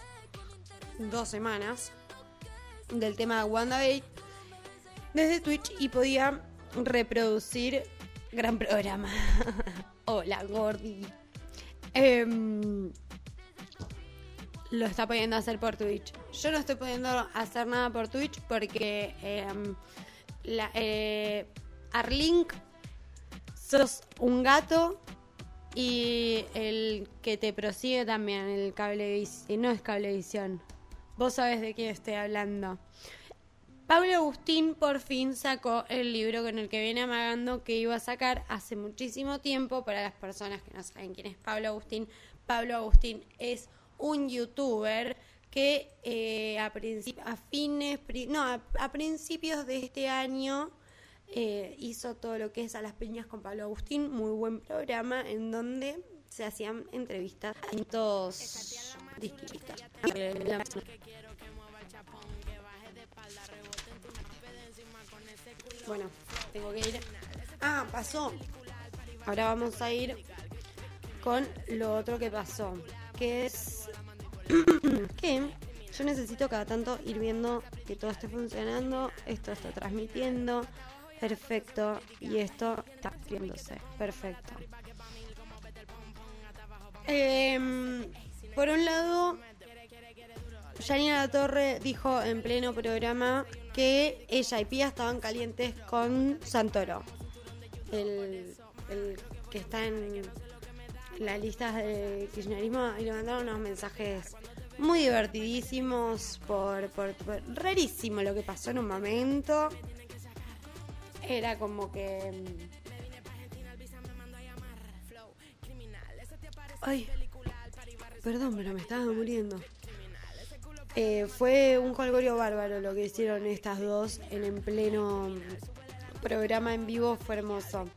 dos semanas del tema de WandaVision desde Twitch y podía reproducir gran programa. Hola, Gordi. Em, lo está pudiendo hacer por Twitch. Yo no estoy pudiendo hacer nada por Twitch porque em, eh, Arlink sos un gato y el que te prosigue también, el cablevisión, no es cablevisión. Vos sabés de quién estoy hablando. Pablo Agustín por fin sacó el libro con el que viene amagando que iba a sacar hace muchísimo tiempo. Para las personas que no saben quién es Pablo Agustín, Pablo Agustín es un youtuber que eh, a, fines, no, a, a principios de este año eh, hizo todo lo que es a las piñas con Pablo Agustín, muy buen programa en donde se hacían entrevistas a distintos distintos. Bueno, tengo que ir. Ah, pasó. Ahora vamos a ir con lo otro que pasó, que es que yo necesito cada tanto ir viendo que todo esté funcionando, esto está transmitiendo, perfecto, y esto está viéndose, perfecto. Em, por un lado, Janina La Torre dijo en pleno programa que ella y Pía estaban calientes con Santoro, el, que está en las listas de kirchnerismo, y le mandaron unos mensajes muy divertidísimos, por, por, por- rarísimo lo que pasó en un momento. Era como que... mm, Ay, perdón, pero me estaba muriendo. Eh, fue un colgorio bárbaro lo que hicieron estas dos en en pleno programa en vivo, fue hermoso.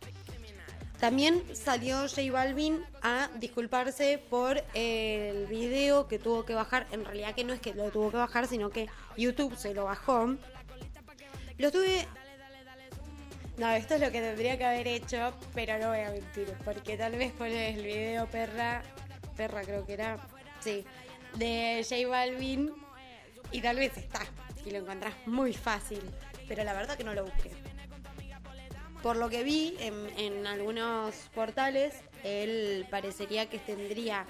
También salió J Balvin a disculparse por el video que tuvo que bajar. En realidad que no es que lo tuvo que bajar, sino que YouTube se lo bajó. Lo tuve... No, esto es lo que tendría que haber hecho, pero no voy a mentir. Porque tal vez pones el video perra, perra creo que era, sí, de J Balvin y tal vez está. Y lo encontrás muy fácil. Pero la verdad que no lo busqué. Por lo que vi en, algunos portales, él parecería que tendría,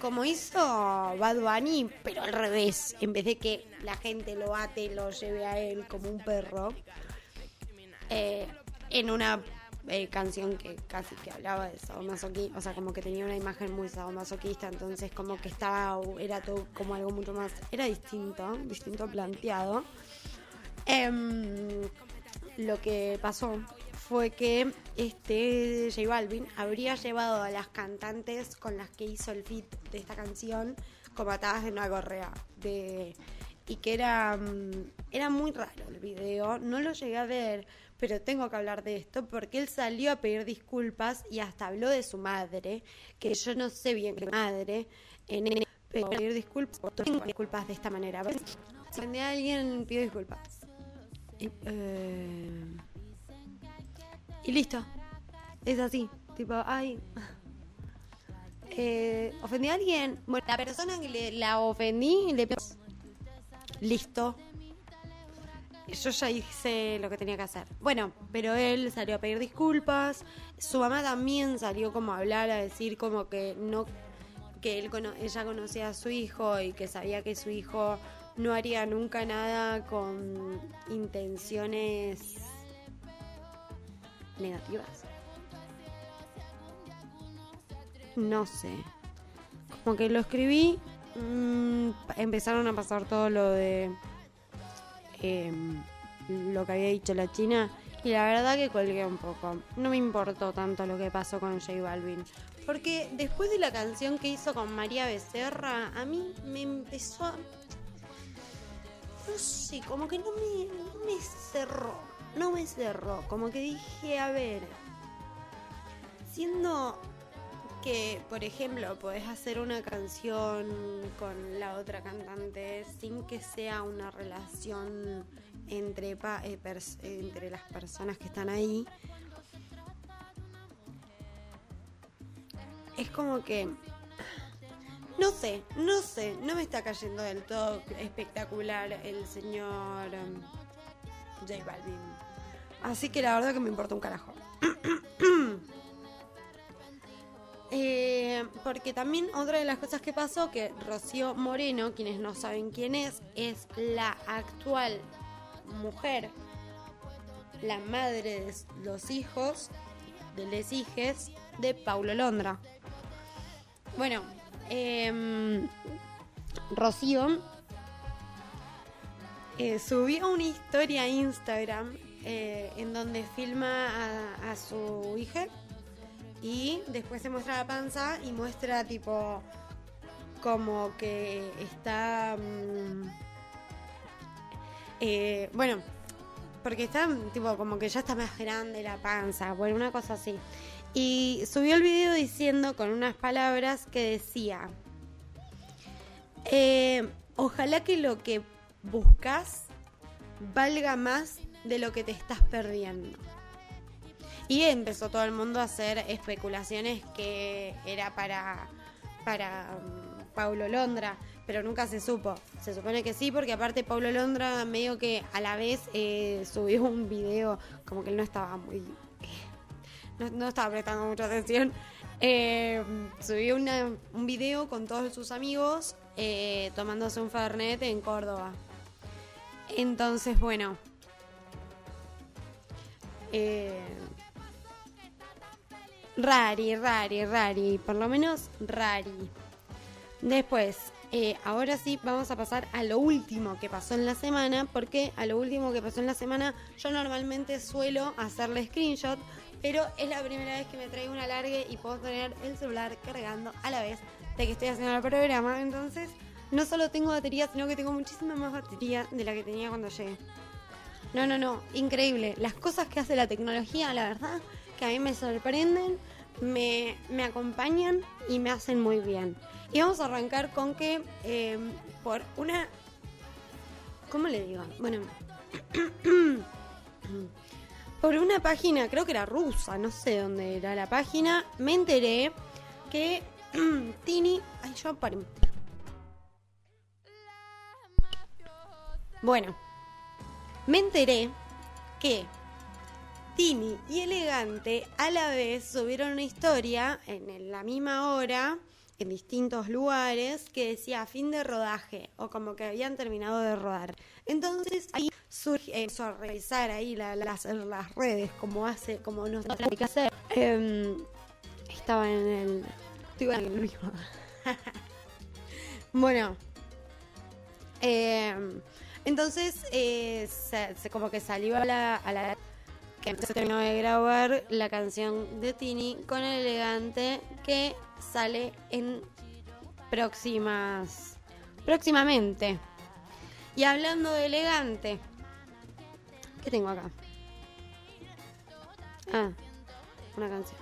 como hizo Bad Bunny, pero al revés, en vez de que la gente lo ate lo lleve a él como un perro, eh, en una eh, canción que casi que hablaba de sadomasoquismo, o sea, como que tenía una imagen muy sadomasoquista, entonces como que estaba, era todo como algo mucho más, era distinto, distinto planteado. Em, lo que pasó fue que este J Balvin habría llevado a las cantantes con las que hizo el feat de esta canción como atadas en una correa de y que era mm, era muy raro el video, no lo llegué a ver, pero tengo que hablar de esto porque él salió a pedir disculpas y hasta habló de su madre, que yo no sé bien qué madre, en el pero pedir disculpas, disculpas de esta manera. Si a alguien, pido disculpas. Y, eh, y listo. Es así. Tipo, ay. Eh, ¿Ofendí a alguien? Bueno, la persona que le, la ofendí, le Listo. Yo ya hice lo que tenía que hacer. Bueno, pero él salió a pedir disculpas. Su mamá también salió como a hablar, a decir como que no que él ella conocía a su hijo y que sabía que su hijo no haría nunca nada con intenciones negativas. No sé. Como que lo escribí, mm, empezaron a pasar todo lo de em, lo que había dicho la China y la verdad que colgué un poco. No me importó tanto lo que pasó con J Balvin. Porque después de la canción que hizo con María Becerra, a mí me empezó a... No sé, como que no me, no me cerró. No me cerró. Como que dije, a ver. Siendo que, por ejemplo, podés hacer una canción con la otra cantante sin que sea una relación entre, eh, entre las personas que están ahí. Es como que... No sé, no sé, no me está cayendo del todo espectacular el señor um, J Balvin. Así que la verdad que me importa un carajo. Eh, porque también otra de las cosas que pasó, que Rocío Moreno, quienes no saben quién es, es la actual mujer, la madre de los hijos, de les hijes de Paulo Londra. Bueno, em, Rocío eh, subió una historia a Instagram eh, en donde filma a, a su hija y después se muestra la panza y muestra tipo como que está mm, eh, bueno porque está tipo como que ya está más grande la panza bueno una cosa así. Y subió el video diciendo con unas palabras que decía eh, ojalá que lo que buscas valga más de lo que te estás perdiendo y empezó todo el mundo a hacer especulaciones que era para, para um, Paulo Londra, pero nunca se supo. Se supone que sí, porque aparte Paulo Londra medio que a la vez eh, subió un video, como que él no estaba muy... No, no estaba prestando mucha atención. Eh, subió un video con todos sus amigos eh, tomándose un Fernet en Córdoba. Entonces, bueno. Eh, Rari, rari, rari. Por lo menos rari. Después, eh, ahora sí vamos a pasar a lo último que pasó en la semana. Porque a lo último que pasó en la semana yo normalmente suelo hacerle screenshot. Pero es la primera vez que me traigo una largue y puedo tener el celular cargando a la vez de que estoy haciendo el programa. Entonces, no solo tengo batería, sino que tengo muchísima más batería de la que tenía cuando llegué. No, no, no, increíble. Las cosas que hace la tecnología, la verdad, que a mí me sorprenden. me, me acompañan y me hacen muy bien. Y vamos a arrancar con que eh, por una... ¿Cómo le digo? Bueno. por una página, creo que era rusa, no sé dónde era la página, me enteré que Tini... Ay, yo paren. Bueno, me enteré que Tini y Elegante a la vez subieron una historia en la misma hora, en distintos lugares, que decía fin de rodaje o como que habían terminado de rodar. Entonces ahí surge, eh, empezó a revisar ahí la- las, las redes, como hace, como no sé qué hacer. Em, estaba en el... Estuve en el mismo. bueno, Em, entonces, eh, como que salió a la, a la que se terminó de grabar la canción de Tini con el elegante que sale en próximas próximamente. Y hablando de elegante, ¿qué tengo acá? Ah, una canción.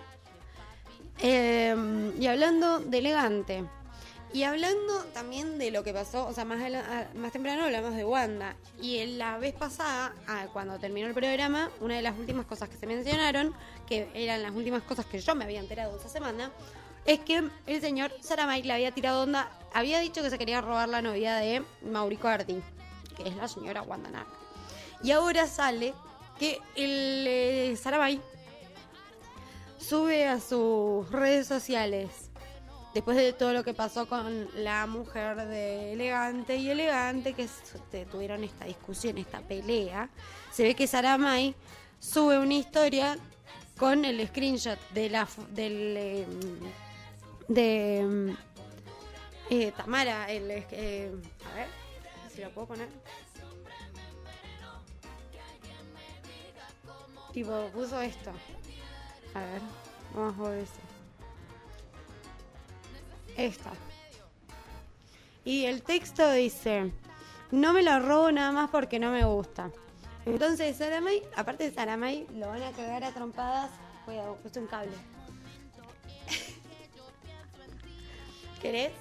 Em, y hablando de elegante, y hablando también de lo que pasó, o sea, más, ah, más temprano hablamos de Wanda. Y la vez pasada, ah, cuando terminó el programa, una de las últimas cosas que se mencionaron, que eran las últimas cosas que yo me había enterado esa semana, es que el señor Saramay le había tirado onda, había dicho que se quería robar la novia de Mauricio Arti, que es la señora Wanda Nara. Y ahora sale que el eh, Saramay sube a sus redes sociales después de todo lo que pasó con la mujer de Elegante y Elegante, que s- te- tuvieron esta discusión, esta pelea, se ve que Saramay sube una historia con el screenshot de la del eh, de mm, eh, Tamara, el eh, a ver si lo puedo poner. Tipo, puso esto. A ver, vamos a ver si. Esta. Y el texto dice, no me lo robo nada más porque no me gusta. Entonces Saramay, aparte de Saramay, lo van a cagar a trompadas. Cuidado, puse un cable. ¿Querés?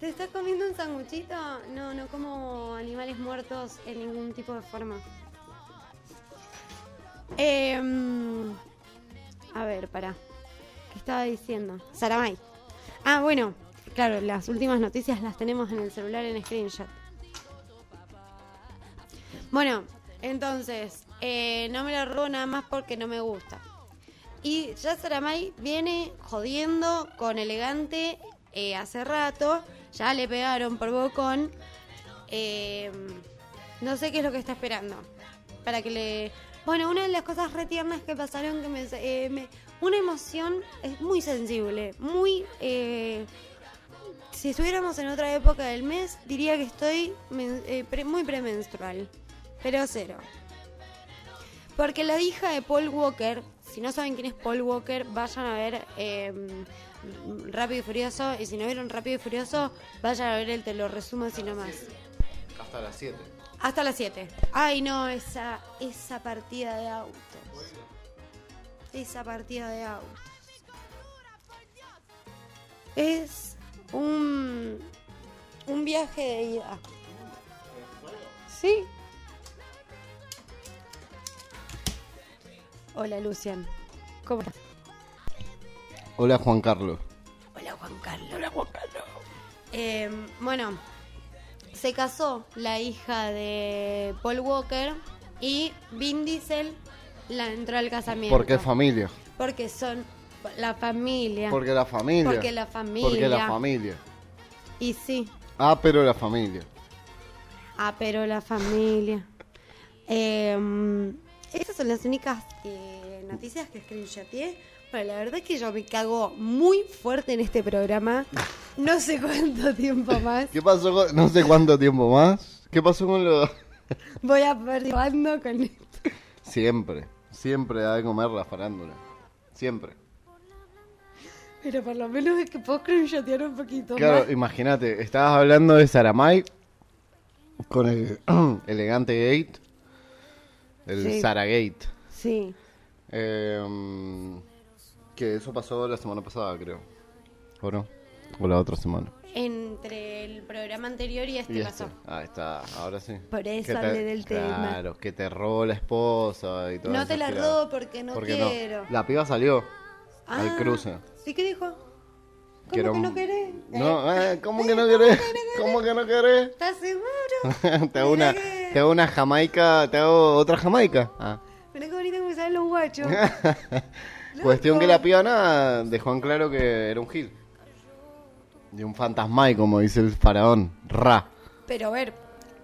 ¿Te estás comiendo un sanguchito? No, no como animales muertos en ningún tipo de forma. Em, a ver, para. ¿Qué estaba diciendo? Saramay. Ah, bueno, claro, las últimas noticias las tenemos en el celular en screenshot. Bueno, entonces, eh, no me lo robo nada más porque no me gusta. Y ya Saramay viene jodiendo con elegante eh, hace rato. Ya le pegaron por bocón. Eh, no sé qué es lo que está esperando. Para que le. Bueno, una de las cosas re tiernas que pasaron que me- una emoción es muy sensible. Muy. eh, si estuviéramos en otra época del mes, diría que estoy eh, pre- muy premenstrual. Pero cero. Porque la hija de Paul Walker, si no saben quién es Paul Walker, vayan a ver eh, Rápido y Furioso. Y si no vieron Rápido y Furioso, vayan a ver el Te lo resumo así nomás. Hasta las 7. Hasta las 7. Ay, no, esa, esa partida de autos. Esa partida de autos. Es un, un viaje de ida. Sí. Hola, Lucian. ¿Cómo estás? Hola Juan Carlos. Hola, Juan Carlos. Hola, Juan Carlos. Eh, bueno, se casó la hija de Paul Walker y Vin Diesel la entró al casamiento. ¿Por qué familia? Porque son la familia. Porque la familia. Porque la familia. Porque la familia. Y sí. Ah, pero la familia. Ah, pero la familia. Eh, esas son las únicas eh, noticias que screenshoteé. Bueno, la verdad es que yo me cago muy fuerte en este programa. No sé cuánto tiempo más. ¿Qué pasó con.? No sé cuánto tiempo más. ¿Qué pasó con lo.? Voy a cuándo con esto. Siempre. Siempre ha de comer la farándula. Siempre. Pero por lo menos es que puedo screenshotear un poquito Claro, más. imagínate, estabas hablando de Saramay con el elegante gate, el Sí. Saragate. Sí. Eh, Que eso pasó la semana pasada, creo. ¿O no? O la otra semana. Entre el programa anterior y este Y pasó. este. Ah, está, ahora sí. Por eso te- hablé del tema. Claro, que te robó la esposa y todo No te la robo porque no quiero. La piba salió al Ah, cruce. ¿Sí qué dijo? ¿Cómo Quiero que no querés? No, eh, ¿cómo que no querés? ¿Cómo que no querés? ¿Estás seguro? te hago una, te hago una jamaica, te hago otra jamaica. Ah. Mirá qué bonito que me salen los guachos. Cuestión que la piba nada dejó en claro que era un gil. Y un fantasmai, como dice el faraón. Ra. Pero a ver,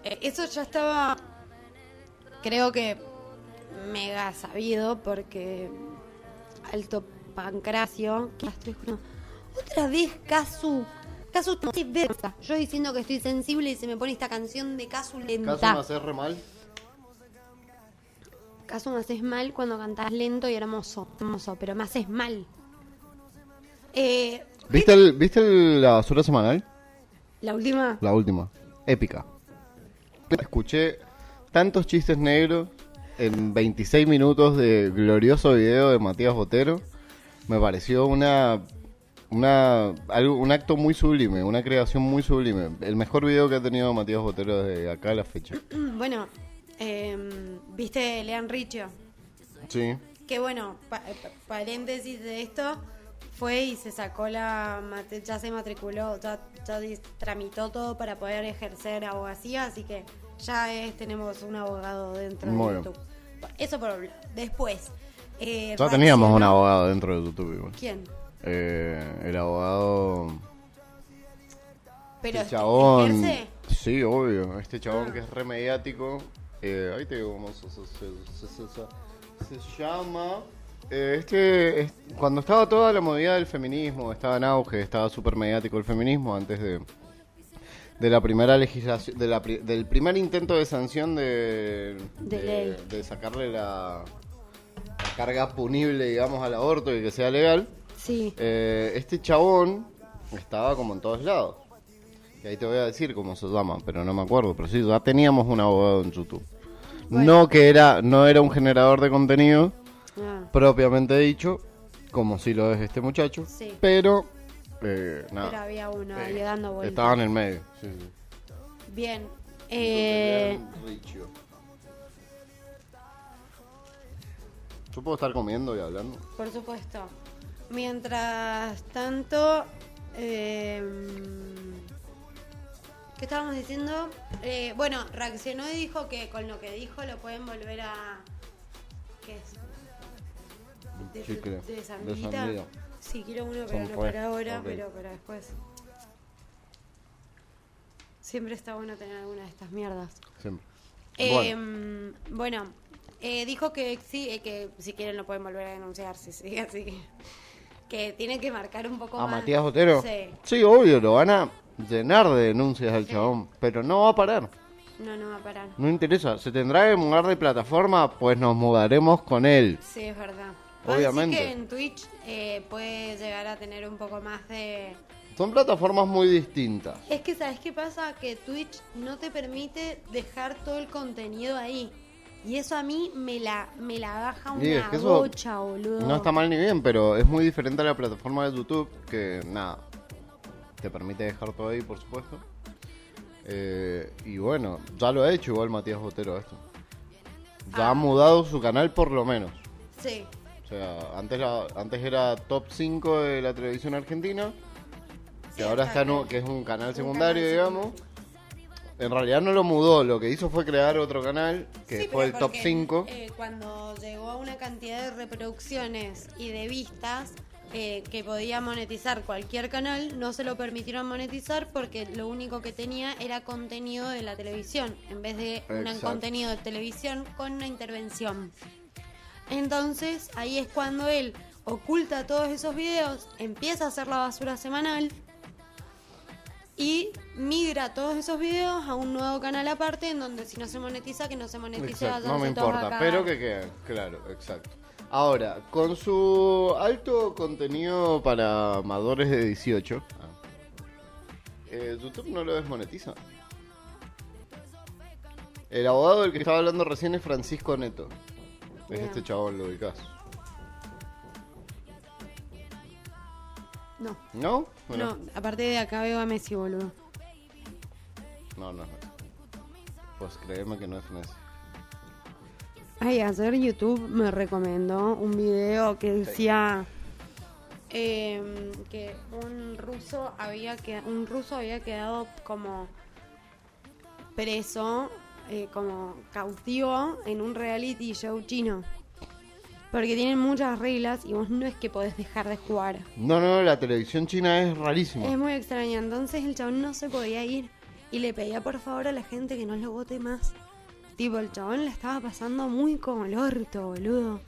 eh, eso ya estaba, creo que mega sabido porque Alto Pancracio. Otra vez Casu, Casu. Yo diciendo que estoy sensible y se me pone esta canción de Casu lenta. ¿Caso me hace re mal? Casu me haces mal cuando cantás lento y hermoso, hermoso, pero me haces mal. Eh, ¿Viste, el, ¿viste el- la basura semanal? la última, La última. Épica. Escuché tantos chistes negros en 26 minutos de glorioso video de Matías Botero. Me pareció una, una algo, un acto muy sublime, una creación muy sublime. El mejor video que ha tenido Matías Botero desde acá a la fecha. bueno, eh, viste Lean Richo. Sí. Que bueno, pa- pa- paréntesis de esto, fue y se sacó la, ya se matriculó, ya, ya tramitó todo para poder ejercer abogacía, así que ya es, tenemos un abogado dentro Muy de bien. YouTube. Eso por un lado. Después. eh, Ya teníamos un abogado dentro de YouTube igual. ¿Quién? Eh, el abogado... Pero este chabón... ejerce. Sí, obvio. Este chabón que es re mediático. Eh, ahí te digo cómo se- se llama. Eh, este, es- cuando estaba toda la movida del feminismo, estaba en auge, estaba súper mediático el feminismo antes de, de la primera legislación, de la pri- del primer intento de sanción de, De sacarle la, la carga punible, digamos, al aborto y que sea legal. Sí. Eh, este chabón estaba como en todos lados. Y ahí te voy a decir cómo se llama, pero no me acuerdo. Pero sí, ya teníamos un abogado en YouTube. No que era, no era un generador de contenido Ah, propiamente dicho, como si lo es este muchacho. Sí. Pero, eh, nada. pero había uno Eh, ahí dando vueltas. Estaba en el medio. Sí, sí. Bien. Eh. Yo puedo estar comiendo y hablando. Por supuesto. Mientras tanto, eh, ¿qué estábamos diciendo? Eh, bueno, reaccionó y dijo que con lo que dijo lo pueden volver a... ¿Qué es? De, Chicle, de de. Sí, quiero uno, Son pero no por ahora, pero para después. Siempre está bueno tener alguna de estas mierdas. Siempre. Eh, Bueno. bueno, eh, dijo que sí, eh, que si quieren lo pueden volver a denunciar, sí, sí, así que, que tiene que marcar un poco ¿A más. Matías Botero? Sí, Sí, obvio, lo van a llenar de denuncias al chabón, pero no va a parar. no, no va a parar. No interesa, se tendrá que mudar de plataforma, pues nos mudaremos con él. Sí, es verdad. Obviamente. Así que en Twitch eh, puede llegar a tener un poco más de... Son plataformas muy distintas. Es que, ¿sabes qué pasa? Que Twitch no te permite dejar todo el contenido ahí. Y eso a mí me la, me la baja una es que bocha, boludo. No está mal ni bien, pero es muy diferente a la plataforma de YouTube, que nada, te permite dejar todo ahí, por supuesto. Eh, y bueno, ya lo ha hecho igual Matías Botero esto. Ya Ah. ha mudado su canal por lo menos. Sí, O sea, antes, la- antes era top 5 de la televisión argentina, que ahora está en que es un canal secundario, canal digamos. En realidad no lo mudó, lo que hizo fue crear otro canal, que Sí, fue el top porque, 5. eh, cuando llegó a una cantidad de reproducciones y de vistas eh, que podía monetizar cualquier canal, no se lo permitieron monetizar porque lo único que tenía era contenido de la televisión, en vez de un contenido de televisión con una intervención. Entonces ahí es cuando él oculta todos esos videos, empieza a hacer la basura semanal y migra todos esos videos a un nuevo canal aparte en donde si no se monetiza, que no se monetice, Exacto, no me importa, pero que quede, claro, exacto. Ahora, con su alto contenido para amadores de 18, eh, YouTube no lo desmonetiza. El abogado del que estaba hablando recién es Francisco Neto. Es este chabón, lo ubicás. No, ¿No? Bueno. no, aparte de acá veo a Messi, boludo. No, no, no. Pues créeme que no es Messi. Ay, ayer YouTube me recomendó un video que decía em, que un ruso había que un ruso había quedado como preso, eh, como cautivo en un reality show chino. Porque tienen muchas reglas y vos no es que podés dejar de jugar. No, no, la televisión china es rarísima. Es muy extraño. Entonces el chabón no se podía ir y le pedía por favor a la gente que no lo vote más. Tipo, el chabón la estaba pasando muy como el orto, boludo.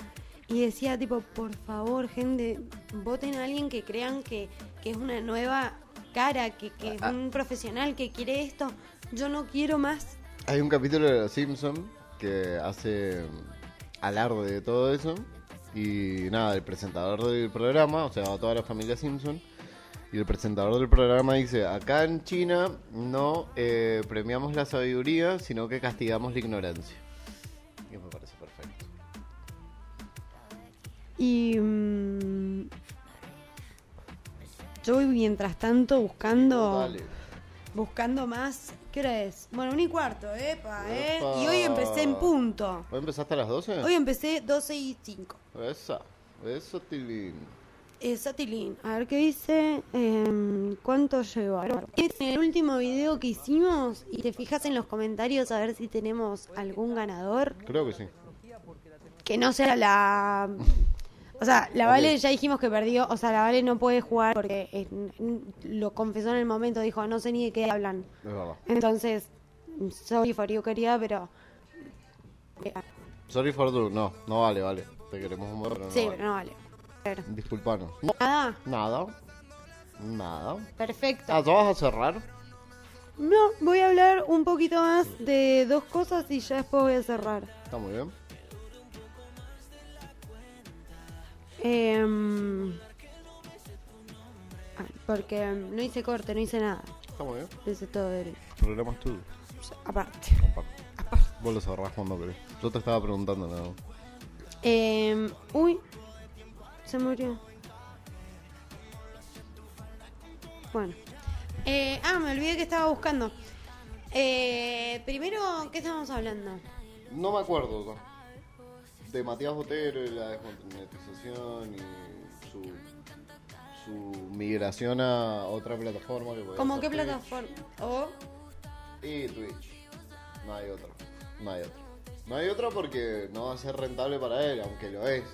Y decía, tipo, por favor, gente, voten a alguien que crean que, que es una nueva cara, que, que es un profesional que quiere esto. Yo no quiero más. Hay un capítulo de Los Simpson que hace mm, alarde de todo eso. Y nada, el presentador del programa, o sea, toda la familia Simpson, y el presentador del programa dice, acá en China no eh, premiamos la sabiduría, sino que castigamos la ignorancia. Y me parece perfecto. Y mm, yo voy mientras tanto buscando Dale. buscando más. ¿Qué hora es? Bueno, un y cuarto, epa, ¿eh? Epa. Y hoy empecé en punto. ¿Hoy empezaste a las 12? Hoy empecé 12 y 5. Esa, eso, Tilín. Eh, Satilin, a ver qué dice. em, ¿Cuánto lleva? Es en el último video que hicimos y te fijas en los comentarios a ver si tenemos algún ganador. Creo que sí. Que no sea la. O sea, la Vale ya dijimos que perdió. O sea, la Vale no puede jugar porque eh, n- lo confesó en el momento. Dijo, no sé ni de qué hablan. Es. Entonces, sorry for you, querida, pero. eh, Sorry for the... No, no vale, vale. Te queremos un pero no sí, vale. pero no vale. Ver. Disculpanos. Nada, Nada. Nada. perfecto. Ah, ¿tú vas a cerrar? No, voy a hablar un poquito más de dos cosas y ya después voy a cerrar. Está muy bien. Em, ah, porque no hice corte, no hice nada. Está muy bien. Hice todo derecho. El programa tuyo. Aparte. Aparte. Vos lo cerrás cuando querés. Yo te estaba preguntando nada. Em, uy, se murió. Bueno. Eh, ah, me olvidé que estaba buscando. Eh, primero, ¿qué estábamos hablando? No me acuerdo. De Matías Botero y la desmonetización y su, su migración a otra plataforma. Que ¿Cómo qué Twitch. plataforma? ¿O? Y Twitch. No hay otra. No hay otra. No hay otra porque no va a ser rentable para él, aunque lo es.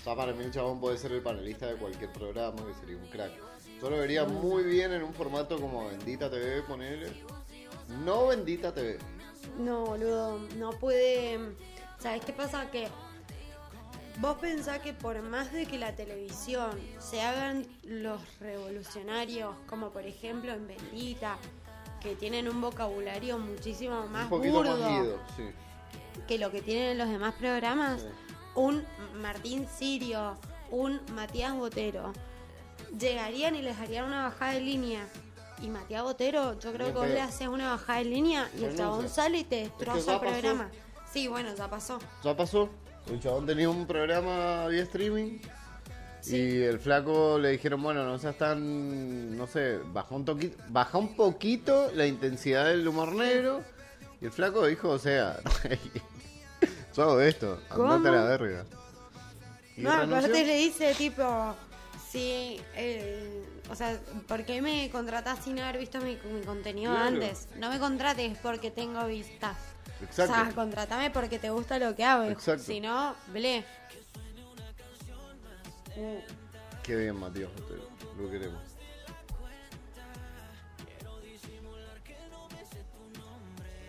O sea, para mí el chabón puede ser el panelista de cualquier programa que sería un crack. Yo lo vería muy bien en un formato como Bendita TV, ponele. No Bendita TV. No, boludo, no puede. ¿Sabes qué pasa? Que vos pensás que por más de que la televisión se hagan los revolucionarios, como por ejemplo en Bendita, que tienen un vocabulario muchísimo más un burdo más guido, sí. que lo que tienen en los demás programas, Sí. un Martín Sirio, un Matías Botero, llegarían y les harían una bajada de línea. Y Matías Botero, yo creo Bien que vos le haces una bajada de línea y el chabón sale y te destroza el pasó. programa. Sí, bueno, ya pasó. Ya pasó. El chabón tenía un programa vía streaming. Y el flaco le dijeron, bueno, no seas tan, no sé, baja un, toqui- baja un poquito la intensidad del humor negro. Y el flaco dijo, o sea, yo hago esto, andate a la verga. Y No, aparte le dice tipo, sí, eh, o sea, ¿por qué me contratás sin haber visto mi, mi contenido Claro. antes? No me contrates porque tengo vistas. Exacto. O sea, contratame porque te gusta lo que hago. Exacto. Si no, ble. Qué bien, Matías, lo queremos.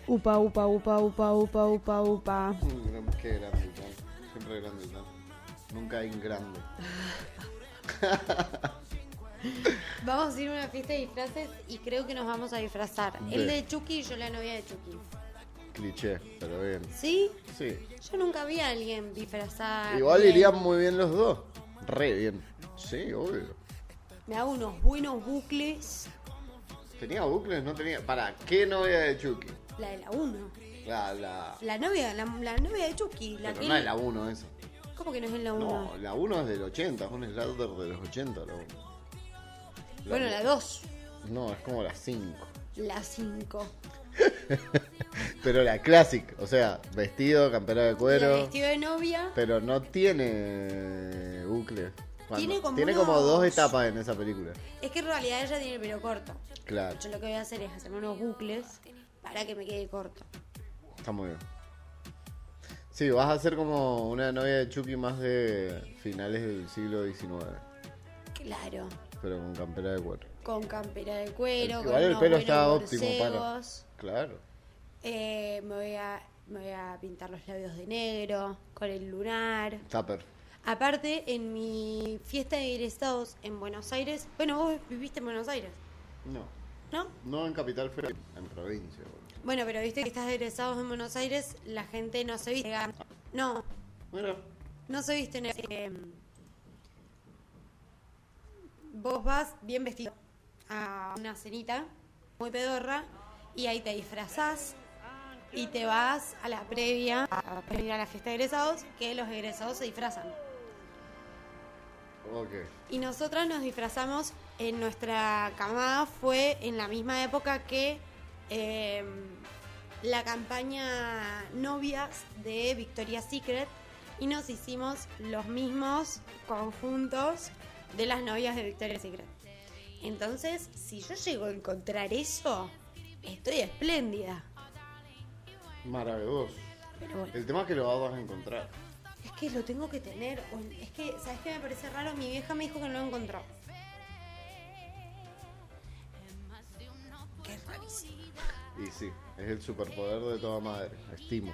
Upa, upa, upa, upa, upa, upa, upa. Gran- Qué grande, Tan. Siempre grande, Tan. Nunca hay un grande. Vamos a ir a una fiesta de disfraces y creo que nos vamos a disfrazar. De- El de Chucky y yo la novia de Chucky. Cliché, pero bien. ¿Sí? Sí. Yo nunca vi a alguien disfrazar. Igual bien. irían muy bien los dos. Re bien. Sí, obvio. Me hago unos buenos bucles. ¿Tenía bucles? No tenía. ¿Para qué novia de Chucky? La de la 1. La, la... La novia, la, la novia de Chucky. La Pero que no es la 1 esa. ¿Cómo que no es en la 1? No, la 1 es del 80, es un slasher de los 80 la 1. Bueno, la 2. No, es como la 5. La 5. Pero la classic, o sea, vestido, campera de El cuero. vestido de novia. Pero no tiene bucle. Cuando- Tiene como tiene como unos- dos etapas en esa película. Es que en realidad ella tiene el pelo corto. Claro, Yo lo que voy a hacer es hacerme unos bucles para que me quede corto. está muy bien. Sí, vas a ser como una novia de Chucky más de finales del siglo XIX, Claro. pero con campera de cuero. Con campera de cuero, Igual con el pelo está óptimo para-. Claro. Eh, me, voy a, me voy a pintar los labios de negro, con el lunar. Tupper. Aparte, en mi fiesta de egresados en Buenos Aires, bueno, vos viviste en Buenos Aires, No, ¿no? no en capital, pero en provincia. Bueno, pero viste que estás de egresados en Buenos Aires, la gente no se viste. No, Mira, no se viste. eh, vos vas bien vestido a una cenita muy pedorra y ahí te disfrazás y te vas a la previa, a la fiesta de egresados, que los egresados se disfrazan. ok. Y nosotras nos disfrazamos en nuestra camada, fue en la misma época que eh, la campaña Novias de Victoria's Secret y nos hicimos los mismos conjuntos de las novias de Victoria's Secret. Entonces, si yo llego a encontrar eso, estoy espléndida. Maravilloso. Pero bueno, El tema es que lo vas a encontrar. es que lo tengo que tener. Es que, ¿sabes qué me parece raro? Mi vieja me dijo que no lo encontró. Es rarísimo. Y sí, es el superpoder de toda madre, estimo.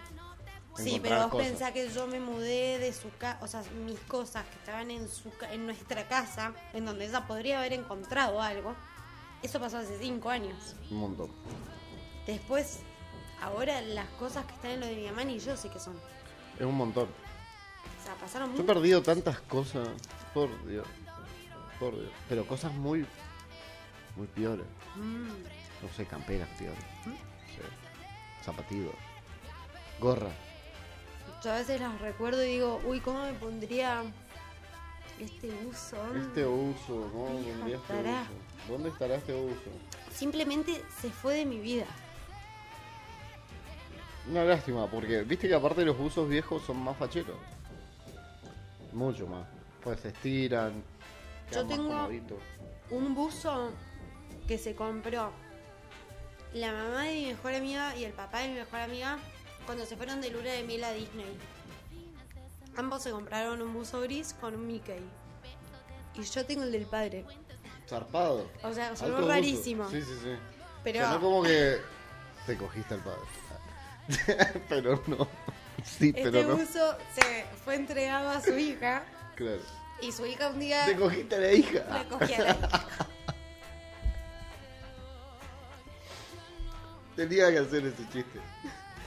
Sí, pero vos cosas. pensás que yo me mudé de su casa, o sea, mis cosas que estaban en su ca- en nuestra casa, en donde ella podría haber encontrado algo. Eso pasó hace cinco años. Un montón. Después, ahora las cosas que están en lo de mi mamá ni yo sé qué son. Es un montón. O sea, pasaron Yo he perdido tantas cosas. Por Dios. Por Dios. Pero cosas muy. Muy peores. Mm. No sé, camperas peores. No sé. Zapatillos. Gorra. Yo a veces las recuerdo y digo, uy, ¿cómo me pondría este uso? Este uso, ¿no? Hija, Tendría este uso. ¿Dónde estará este uso? Simplemente se fue de mi vida. Una lástima, porque viste que aparte los usos viejos son más facheros. Mucho más. Pues se estiran. Yo tengo- un buzo que se compró la mamá de mi mejor amiga y el papá de mi mejor amiga cuando se fueron de luna de miel a Disney. Ambos se compraron un buzo gris con un Mickey. Y yo tengo el del padre. Zarpado. O sea, sonó rarísimo. Sí, sí, sí. Pero Sonó como que te cogiste al padre. pero no. Sí, este pero no. se fue entregado a su hija Claro. y su hija un día Te cogiste a la hija. le cogía la hija. Tenía que hacer ese chiste.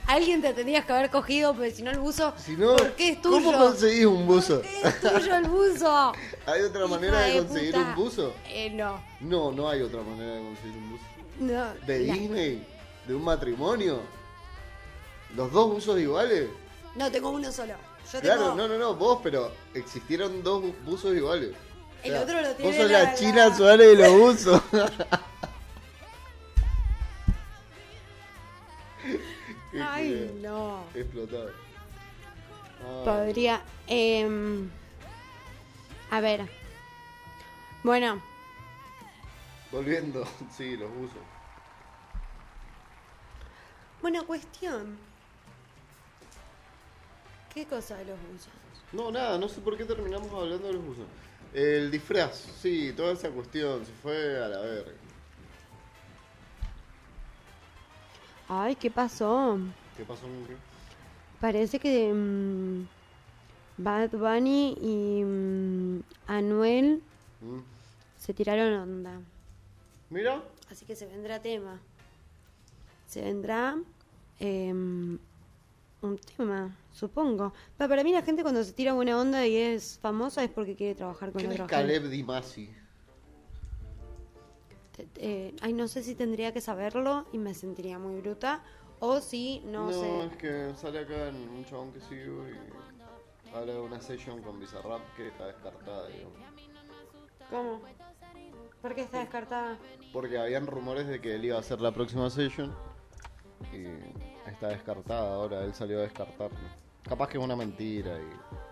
Alguien te tendrías que haber cogido, porque si no el buzo, Si no, ¿por qué es tuyo? ¿cómo conseguís un buzo? Es tuyo el buzo. ¿Hay otra manera de de conseguir puta. un buzo? Eh, no. No, no hay otra manera de conseguir un buzo. No. ¿De la- Disney? ¿De un matrimonio? ¿Los dos buzos iguales? No, tengo uno solo. Yo Claro, tengo. no, no, no, vos, pero existieron dos bu- buzos iguales. El otro lo tiene Vos sos la- China Suárez de los buzos. Ay, culiao. no. Explotado. Ay. Podría. em, a ver. Bueno, Volviendo, sí, los buzos. buena cuestión. ¿Qué cosa de los buzos? No, nada, no sé por qué terminamos hablando de los buzos. El disfraz, sí, toda esa cuestión, se fue a la verga. Ay, ¿qué pasó? ¿Qué pasó? Parece que mm, Bad Bunny y mm, Anuel Mm. se tiraron onda. Mira, Así que se vendrá tema. Se vendrá em, un tema, supongo. Pa- para mí la gente cuando se tira buena onda y es famosa es porque quiere trabajar con ¿quién es otra gente. Caleb Di Masi? Te- eh, ay, no sé si tendría que saberlo y me sentiría muy bruta. O si no, No, sé. es que sale acá en un chabón que sigo y habla de una session con Bizarrap que está descartada, digamos. ¿Cómo? ¿Por qué está descartada? Porque habían rumores de que él iba a hacer la próxima session. Y está descartada ahora, él salió a descartarlo. Capaz que es una mentira y.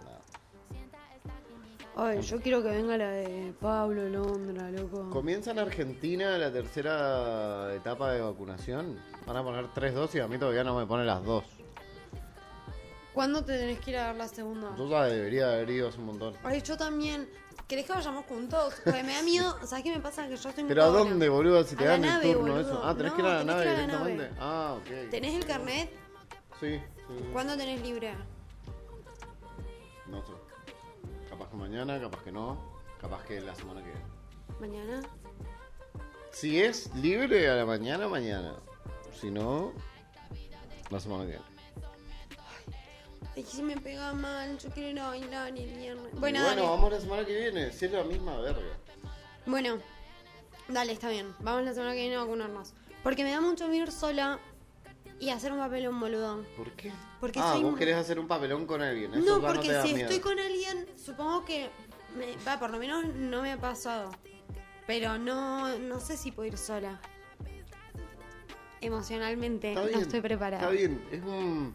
Ay, yo quiero que venga la de Pablo Londra, loco. Comienza en Argentina la tercera etapa de vacunación. Van a poner tres dosis, a mí todavía no me ponen las dos. ¿Cuándo te tenés que ir a dar la segunda? Yo ya debería haber ido hace un montón. Ay, yo también. ¿Querés que vayamos juntos? Porque me da miedo. ¿Sabes qué me pasa? Que yo estoy muy ¿Pero a dónde, boludo? Si te A la dan el nave, turno, boludo. eso. Ah, tenés No, que ir a la tenés nave que ir a la directamente. Ah, ok. ¿Tenés el carnet? Sí, sí. ¿Cuándo tenés libre? No sé. Que mañana, capaz que no. Capaz que la semana que viene. ¿Mañana? Si es libre a la mañana, mañana. Si no, la semana que viene. Ay, si me pega mal. Yo quiero ir a bailar el viernes. Bueno, bueno, dale. vamos la semana que viene. Si es la misma verga. Bueno, dale, está bien. Vamos la semana que viene a vacunarnos. Porque me da mucho miedo ir sola y hacer un papelón boludo. ¿Por qué? Porque ah, soy vos querés hacer un papelón con alguien. Eso No, porque da si miedo. estoy con alguien, supongo que. Me, va, por lo menos no me ha pasado. Pero no, no sé si puedo ir sola. Emocionalmente Está no bien, estoy preparada. Está bien, es un,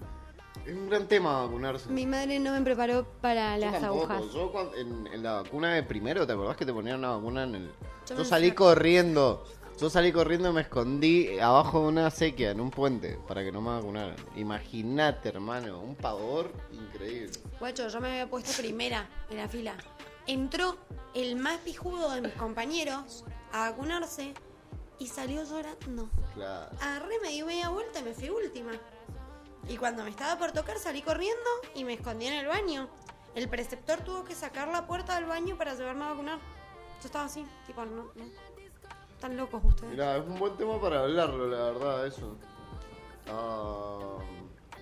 es un gran tema vacunarse. Mi madre no me preparó para Yo las tampoco. agujas. Yo cuan- en, en la vacuna de primero, ¿te acordás que te ponían una vacuna en el... Yo Yo, salí corriendo. Yo salí corriendo y me escondí abajo de una sequía, en un puente, para que no me vacunaran. Imagínate, hermano, un pavor increíble. Guacho, yo me había puesto primera en la fila. Entró el más pijudo de mis compañeros a vacunarse y salió llorando. Claro. Agarré, me di media vuelta y me fui última. Y cuando me estaba por tocar salí corriendo y me escondí en el baño. El preceptor tuvo que sacar la puerta del baño para llevarme a vacunar. Yo estaba así, tipo, no, no. Están locos ustedes. Mira, es un buen tema para hablarlo, la verdad, eso. Ah,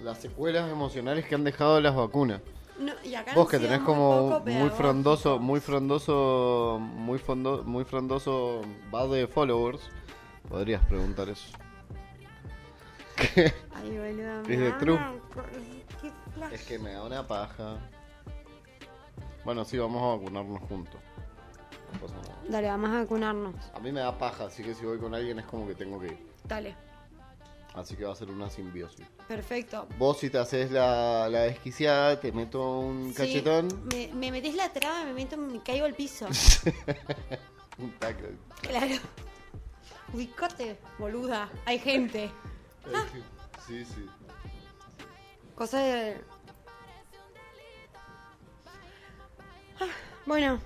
las secuelas emocionales que han dejado las vacunas. No, y acá Vos que tenés como poco muy frondoso, muy frondoso, muy fondo, muy frondoso base de followers, podrías preguntar eso. Ay, boludo. Es de true. Es que me da una paja. Bueno, sí, vamos a vacunarnos juntos. No pasa nada. Dale, vamos a vacunarnos. A mí me da paja, así que si voy con alguien es como que tengo que ir. Dale. Así que va a ser una simbiosis. Perfecto. Vos si te haces la, la desquiciada, te meto un Sí, cachetón. me, me metés la traba, me meto, me caigo al piso. Un taco. claro. Ubicate, boluda. Hay gente. Sí, sí. Cosa de. Ah, Bueno,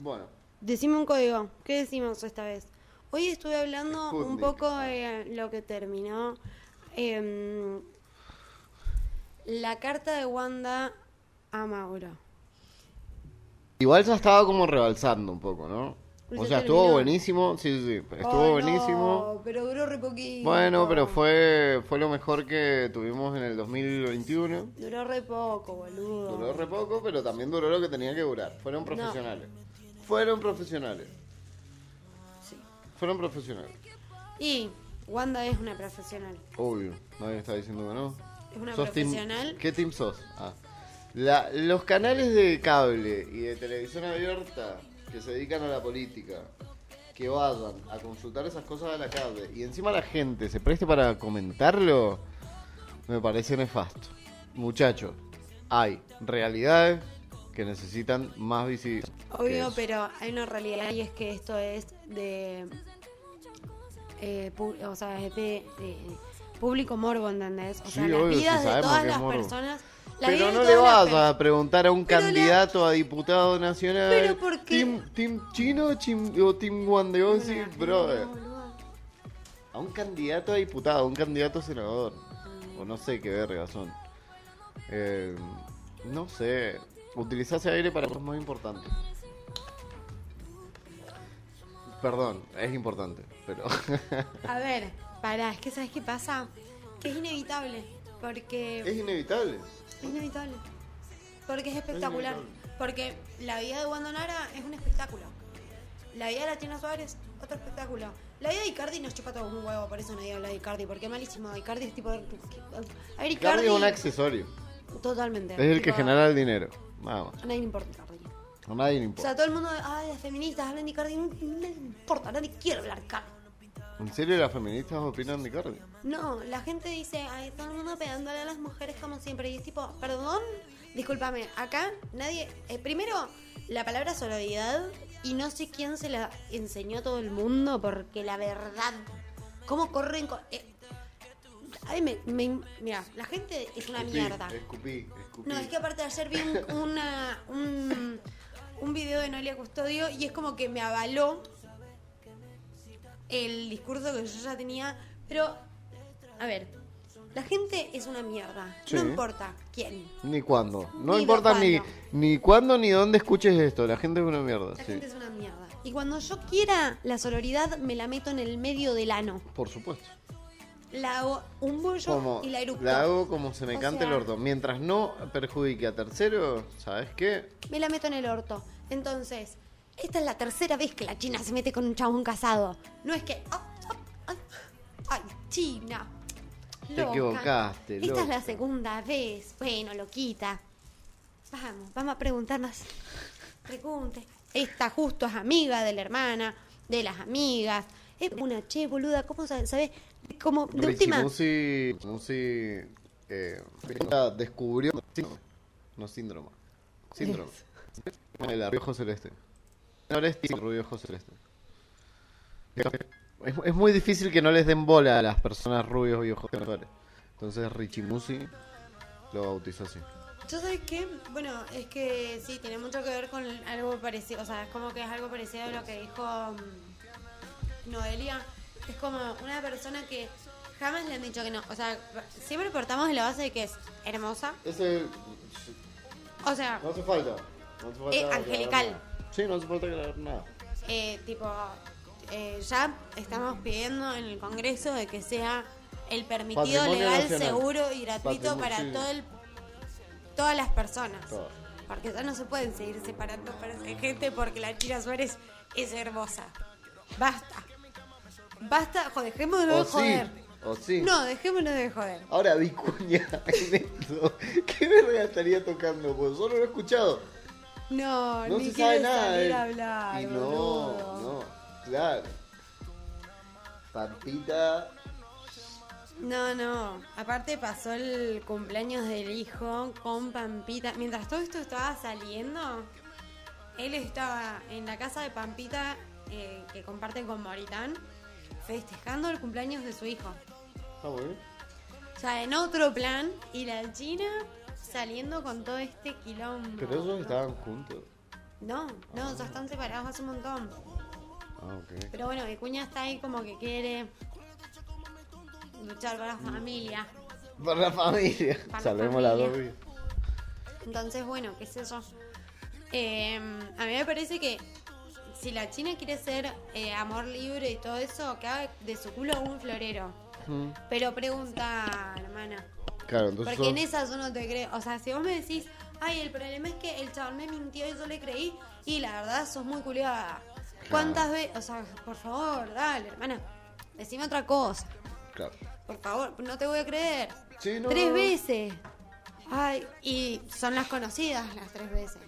Bueno, decime un código. ¿Qué decimos esta vez? Hoy estuve hablando un poco de lo que terminó. em, la carta de Wanda a Mauro. igual ya estaba como rebalsando un poco, ¿no? O sea, estuvo terminó. buenísimo, sí, sí, sí, estuvo buenísimo. no, pero duró re poquito. Bueno, pero fue fue lo mejor que tuvimos en el 2021. Duró re poco, boludo. Duró re poco, pero también duró lo que tenía que durar. Fueron profesionales. Fueron profesionales. Sí. Fueron profesionales. Y Wanda es una profesional. Obvio, nadie está diciendo que no. Es una ¿Sos team- profesional. ¿Qué team sos? Ah. La- los canales de cable y de televisión abierta que se dedican a la política, que vayan a consultar esas cosas a la cable y encima la gente se preste para comentarlo, me parece nefasto. Muchachos, hay realidades que necesitan más visibilidad. Obvio, pero hay una realidad y es que esto es de. eh, o sea, es de, de público morbo, ¿entendés? O Sí, sea, las obvio, sí vidas de todas las morbo. personas. la Pero no le las vas a preguntar a un Pero la- candidato a diputado nacional. Pero ¿por qué? ¿Team, team chino o team, o Una- brother. no, boludo. A un candidato a diputado, a un candidato a senador. O no sé qué verga son. Eh, no sé. Utilizarse aire para cosas más importantes. Perdón, es importante, pero. A ver, pará, es que ¿sabes qué pasa? Que es inevitable. Porque. es inevitable. Es inevitable. Porque es espectacular. Porque la vida de Wanda Nara es un espectáculo. La vida de la Suárez, otro espectáculo. La vida de Icardi nos chupa todo un huevo, por eso nadie habla de Icardi, porque es malísimo. Icardi es tipo. A ver, Icardi. es un accesorio. Totalmente. Es el que genera el dinero. Nada más. A nadie le importa Icardi. A nadie le O importa. sea, todo el mundo, ay, las feministas hablan de Cardi, no, no le importa, nadie quiere hablar Cardi. ¿En serio las feministas opinan de Cardi? No, la gente dice, ay, todo el mundo pegándole a las mujeres como siempre. Y es tipo, perdón, discúlpame, acá nadie. eh, primero, la palabra sororidad, y no sé quién se la enseñó a todo el mundo, porque la verdad, ¿cómo corren? co- eh, ay, me, me- mira, la gente es una Escupí, mierda. Escupí, escupí. No, es que aparte ayer vi un, una, un, un video de Noelia Custodio y es como que me avaló el discurso que yo ya tenía. Pero, a ver, la gente es una mierda. Sí. No importa quién. Ni cuándo. No Ni de importa ni, ni cuándo ni dónde escuches esto. La gente es una mierda, La sí. gente es una mierda. Y cuando yo quiera la sororidad, me la meto en el medio del ano. Por supuesto. La hago un bollo Como, y la eructo. la hago como se me O cante el orto. Mientras no perjudique a tercero, ¿sabes qué? me la meto en el orto. Entonces, esta es la tercera vez que la China se mete con un chabón casado. No es que. ah, ah, ay, ay, China. Te equivocaste, Esta loca. es la segunda vez. Bueno, loquita. Vamos, vamos a preguntarnos. Pregunte. Esta justo es amiga de la hermana, de las amigas. Es una che, boluda, ¿cómo sabes? Como de Richie última. Musi, Musi eh, descubrió síndrome, no síndrome, síndrome. El arrojo celeste. No es rubio ojo celeste. Es, es muy difícil que no les den bola a las personas rubios y ojos celestes. Entonces Richie Musi lo bautizó así. ¿Yo sabes qué? Bueno, es que sí, tiene mucho que ver con algo parecido. O sea, es como que es algo parecido a lo que dijo mm, Noelia. Es como una persona que jamás le han dicho que no. O sea, siempre portamos de la base de que es hermosa. Ese O sea, no hace falta. No hace falta Eh, angelical. Sí, no hace falta aclarar nada. eh, tipo, eh, ya estamos pidiendo en el Congreso de que sea el permitido Patrimonio legal, nacional. seguro y gratuito Patrimonio, para sí. todo el, todas las personas. Todas. Porque ya no se pueden seguir separando para gente porque la China Suárez es hermosa. Basta. Basta, jo, dejémonos O de sí, joder. o sí. No, dejémonos de joder. Ahora Vicuña en esto. ¿Qué verga estaría tocando? Pues solo lo he escuchado. No, No ni se quiere sabe nada. salir a hablar, y no, boludo. no, claro. Pampita. No, no. Aparte pasó el cumpleaños del hijo con Pampita. Mientras todo esto estaba saliendo, él estaba en la casa de Pampita eh, que comparte con Moritán, festejando el cumpleaños de su hijo. Ah, bueno. O sea, en otro plan, y la China saliendo con todo este quilombo. Pero ellos estaban juntos. No, no, ya están separados hace un montón. Ah, ok. Pero bueno, Vicuña está ahí como que quiere luchar la familia. Por la familia. Para la Salvemos la familia. doble. Entonces, bueno, qué sé yo. Eh, a mí me parece que si la China quiere ser eh, amor libre y todo eso, que haga de su culo un florero. Mm. Pero pregunta, hermana. Claro, entonces. Porque en sos- esa yo no te creo. O sea, si vos me decís, ay, el problema es que el chabón me mintió y yo le creí, y la verdad sos muy culiada. ¿Cuántas veces? O sea, por favor, dale, hermana. Decime otra cosa. Claro. Por favor, no te voy a creer. Sí, no, tres veces. Ay, y son las conocidas las tres veces.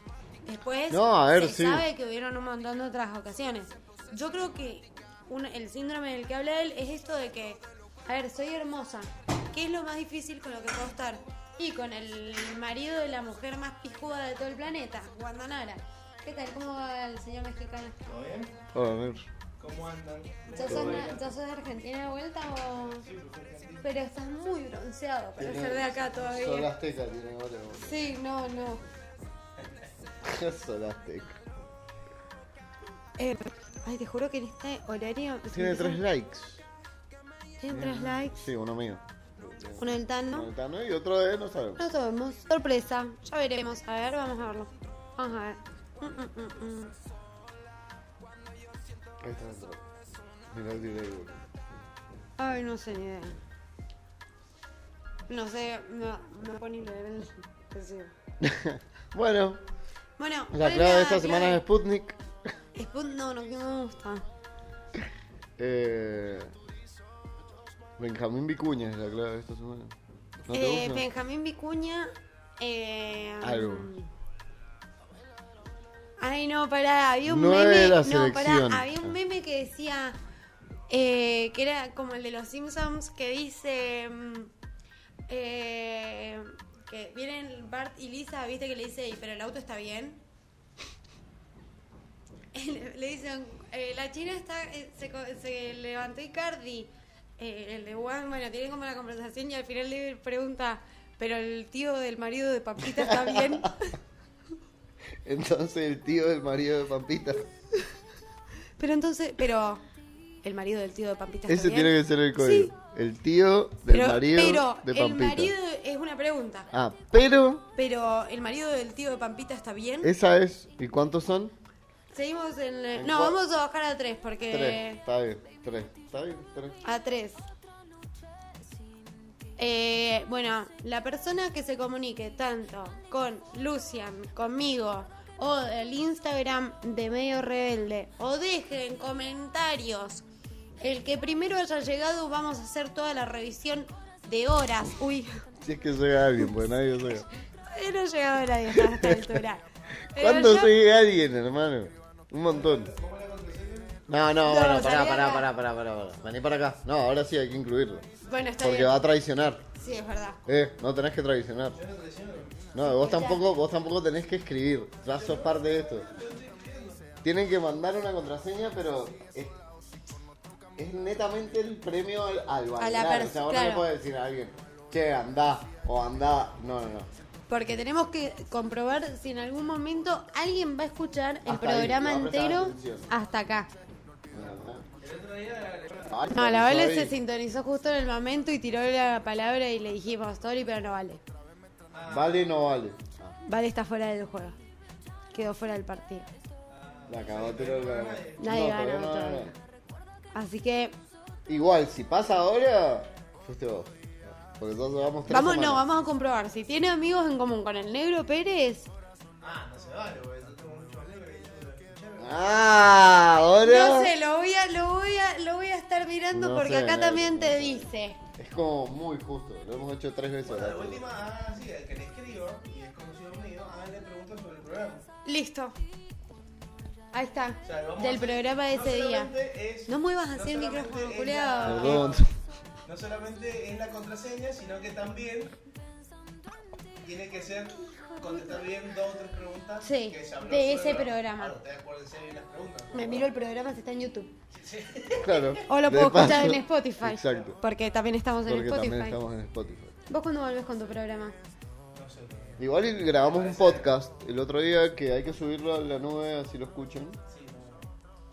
Después No, a ver, se sí. sabe que hubieron un montón de otras ocasiones. Yo creo que un- el síndrome del que habla él es esto de que, a ver, soy hermosa. ¿Qué es lo más difícil con lo que puedo estar? Y con el marido de la mujer más pijuda de todo el planeta, Wanda Nara. ¿Qué tal? ¿Cómo va el señor mexicano? Hola, Nero. ¿Cómo andan? ¿Ya sos, na- ya sos de Argentina de vuelta o...? Pero estás muy bronceado para ser de acá todavía. Sol Azteca tiene ahora. boludo. Sí, no, no. Sol Azteca. Eh, ay, te juro que en este horario... Tiene me tres likes. Tiene tres likes. Sí, uno mío. Uno del Tano. Uno del Tano y otro de no sabemos. No sabemos. Sorpresa. Ya veremos. A ver, vamos a verlo. Vamos a ver. Mm, mm, mm, mm. Ahí está dentro. Mirá el delay, boludo. Ay, no sé ni idea. No sé, no, me pone a leer el. Bueno, Bueno, la ¿cuál es clave de esta clave? semana es Sputnik. Sput- no, no, me gusta. Eh, Benjamín Vicuña es la clave de esta semana. ¿No Eh? Benjamín Vicuña. Eh, Algo. Ay, no, pará, había un No meme. la no, pará, había un meme que decía. eh, que era como el de los Simpsons, que dice. mm, eh, que vienen Bart y Lisa, viste que le dice, "Y, pero el auto está bien. le, dicen, eh, la china está. eh, se, se levantó Icardi. Eh, el de Juan, bueno, tienen como la conversación y al final le pregunta, pero el tío del marido de Papita está bien. Entonces el tío del marido de Pampita. Pero entonces, pero el marido del tío de Pampita está Ese bien. tiene que ser el código. Sí. El tío del pero, marido pero de el Pampita. marido es una pregunta. Ah, pero Pero el marido del tío de Pampita está bien. esa es. ¿Y cuántos son? Seguimos en. eh, ¿En No, cuál? vamos a bajar a tres porque. Tres. Está bien. Tres. Está bien. Tres. A tres. Eh, bueno, la persona que se comunique tanto con Lucian, conmigo, o el Instagram de Medio Rebelde, o deje en comentarios el que primero haya llegado, vamos a hacer toda la revisión de horas. Uy, Si es que llega alguien, pues nadie llega. todavía no llegado nadie hasta esta altura. ¿Cuándo yo- alguien, hermano? Un montón. No, no, No, bueno, pará, pará, pará, pará, pará, pará. Vení para acá. No, ahora sí hay que incluirlo. Bueno, está Porque bien. va a traicionar. Sí, es verdad. Eh, no tenés que traicionar. No, vos tampoco, vos tampoco tenés que escribir. Ya sos parte de esto. Tienen que mandar una contraseña, pero es, netamente el premio al, al A la bailar. O sea, vos no claro. le podés decir a alguien, che, andá, o andá. No, no, no. Porque tenemos que comprobar si en algún momento alguien va a escuchar el Hasta programa entero hasta acá. No, la Vale se sintonizó justo en el momento y tiró la palabra y le dijimos sorry, pero no vale. Vale, no vale. Vale está fuera del juego. Quedó fuera del partido. La cagó, Nadie no, gana, Así que Igual, si pasa ahora, fuiste vos. Porque entonces vamos tres vamos, no, semanas. vamos a comprobar. Si tiene amigos en común con el negro Pérez, Ah, ahora. no sé, lo voy a, lo voy a, lo voy a estar mirando No porque sé, acá no, también no te sé. dice. Es como muy justo. Lo hemos hecho tres veces. Bueno, ahora. de última, ah, sí, el que le escriba y es conocido mío, ah, le pregunto sobre el programa. Listo. Ahí está. O sea, vamos Del a programa de no ese día. es- No muevas no así el micrófono, la- Perdón. No solamente es la contraseña, sino que también tiene que ser contestar bien dos o tres preguntas Sí, que se habló de ese programa. Claro, ustedes acuérdense bien las preguntas. Me miro el programa si está en YouTube. Claro. O lo puedo escuchar en Spotify. Exacto. Porque también estamos en Porque Spotify. también estamos en Spotify. ¿Vos cuándo volvés con tu programa? Igual y grabamos un podcast el otro día que hay que subirlo a la nube así lo escuchan.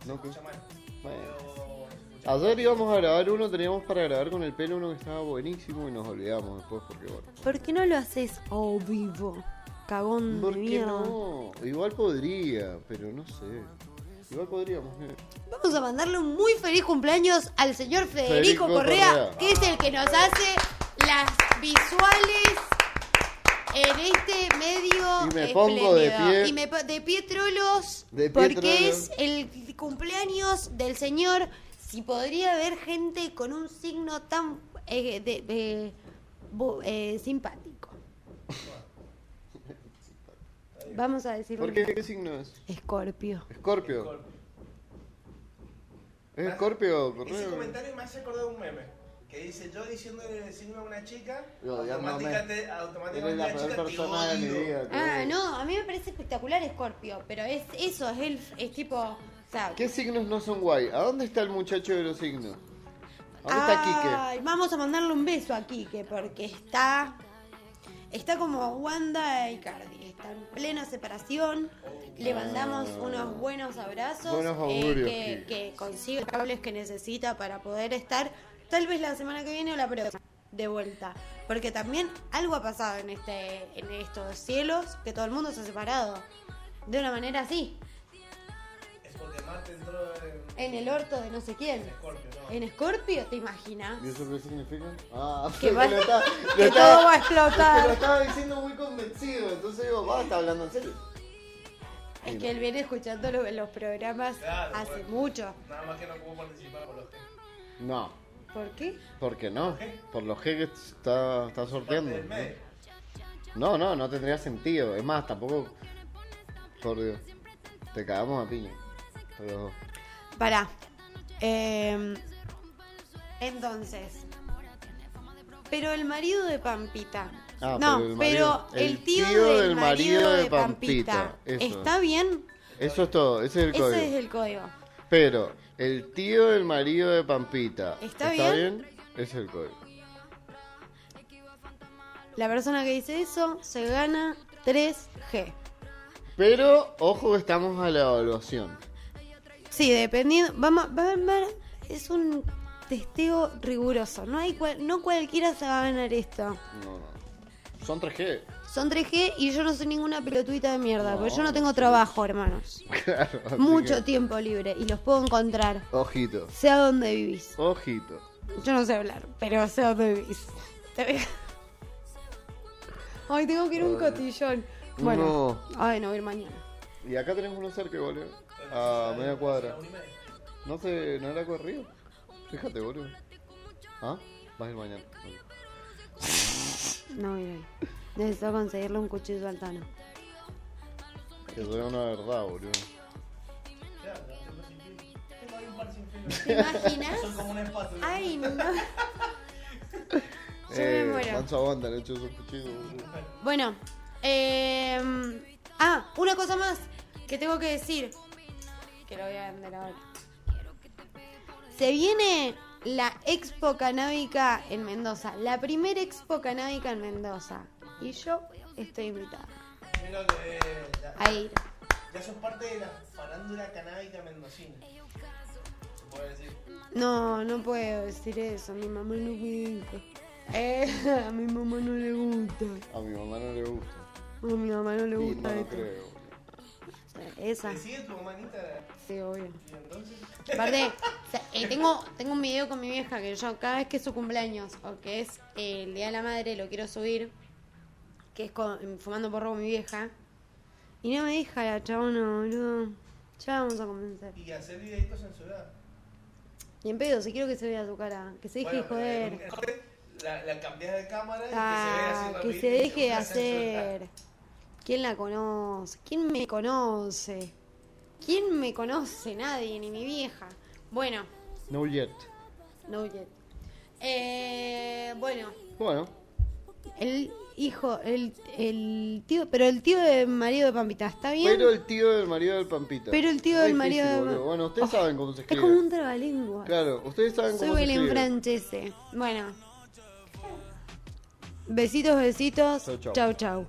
No, que- Bueno. Ayer íbamos a grabar uno, teníamos para grabar con el pelo uno que estaba buenísimo y nos olvidamos después porque bueno. ¿Por qué no lo haces a vivo? Cagón ¿Por de qué mierda. no? Igual podría, pero no sé. Igual podríamos. mira. Vamos a mandarle un muy feliz cumpleaños al señor Federico, Federico Correa, Correa. que es el que nos hace las visuales en este medio Y me pongo de pie. Y me de pie trolos De pie porque trolos. es el cumpleaños del señor. Si podría haber gente con un signo tan eh, de- de- bu- eh, simpático. Vamos a decirlo. ¿Por qué? ¿Qué signo es? Escorpio. Escorpio. ¿Es Escorpio? Ese comentario me hace acordar un meme. Que dice, yo diciéndole el signo a una chica, automáticamente, automáticamente la la chica te persona de mi odio. vida. te Ah, no, a mí me parece espectacular Scorpio, pero es eso, es el es tipo, o sea, ¿Qué signos no son guay? ¿A dónde está el muchacho de los signos? ¿Dónde está Quique? ay, vamos a mandarle un beso a Quique porque está está como Wanda y Cardi, está en plena separación. Le mandamos unos buenos abrazos, Buenos eh, augurios, que, que consiga los cables que necesita para poder estar tal vez la semana que viene o la próxima de vuelta, porque también algo ha pasado en este en estos cielos que todo el mundo se ha separado de una manera así. Es porque Marte entró en En el orto de no sé quién. Scorpio, ¿no? En Scorpio, ¿te imaginas? ¿Y eso qué significa? Ah, Que va- lo está- que todo va a es explotar. que lo estaba diciendo muy convencido, entonces digo, va, está hablando en serio. Es que él viene escuchando lo- los programas Claro, hace bueno. mucho. Nada más que no puedo participar por los. No, ¿Por qué? ¿por qué no? Por los G que está, está sorteando. No, no, no tendría sentido. Es más, tampoco. Por Dios. Te cagamos a piña. Dos. Pará. Eh, entonces. Pero el marido de Pampita. Ah, no, pero el pero, marido- el, el tío, tío del, marido, marido de Pampita. Pampita, eso. ¿Está bien? Eso es todo, ese es el Ese código. es el código. Pero el tío del marido de Pampita. ¿Está bien? Es el código. La persona que dice eso se gana 3G. Pero, ojo que estamos a la evaluación. Sí, dependiendo. Vamos, va a ver, es un testeo riguroso. No hay cual- no cualquiera se va a ganar esto. No, no. Son 3G. Son 3G y yo no soy ninguna pelotuita de mierda, No, porque yo no tengo trabajo, hermanos. Claro. Mucho que, tiempo libre y los puedo encontrar, Ojito. sea donde vivís. Ojito. Yo no sé hablar, pero sé dónde vivís. Te veo. Ay, tengo que ir a un cotillón. Bueno, ay, no voy a ir mañana. Y acá tenemos uno cerca, boludo. A media cuadra. No sé, ¿no era corrido? Fíjate, boludo. ¿Ah? Vas a ir mañana. No a ir ahí. Necesito conseguirle un cuchillo al Tano. Que sea una verdad, boludo. ¿Te imaginas? Son como una espátula. Ay, no. Yo Eh, me muero. Manso aguanta, le echo esos cuchillos, boludo. Bueno, eh, ah, una cosa más que tengo que decir. Que lo voy a vender ahora. Se viene la Expo Canábica en Mendoza. La primera Expo Canábica en Mendoza. Y yo estoy invitada ya, a ir. ya sos parte de la farándula canábica mendocina. Se puede decir. No, no puedo decir eso. A mi mamá no me gusta. Eh, a mi mamá no le gusta. A mi mamá no le gusta. A mi mamá no le gusta no lo esto. creo. Esa. ¿Te sigue tu manita? Sí, obvio. Y entonces. Aparte, o sea, eh, tengo, tengo un video con mi vieja que yo cada vez que es su cumpleaños o que es eh, el Día de la Madre lo quiero subir, que es con- fumando porro con mi vieja. Y no me deja la chabona, boludo. Ya vamos a convencer. Y hacer videitos en ciudad. Y en pedo, si quiero que se vea su cara, que se deje de Bueno, joder. La, la cambias de cámara y Ah, que se vea así que se deje de hacer. ¿Quién la conoce? ¿Quién me conoce? ¿Quién me conoce? Nadie, ni mi vieja. Bueno, No yet. no yet. Eh, bueno, Bueno, el hijo, el, el tío, pero el tío del marido de Pampita, ¿está bien? pero el tío del marido del Pampita. Pero el tío del marido de- boludo. Bueno, ustedes Oh, saben cómo se es escribe. como un trabalengua. Claro, ustedes saben Soy cómo se Belén escribe. Francese. Bueno. Besitos, besitos. Chau, chau. Chau, chau.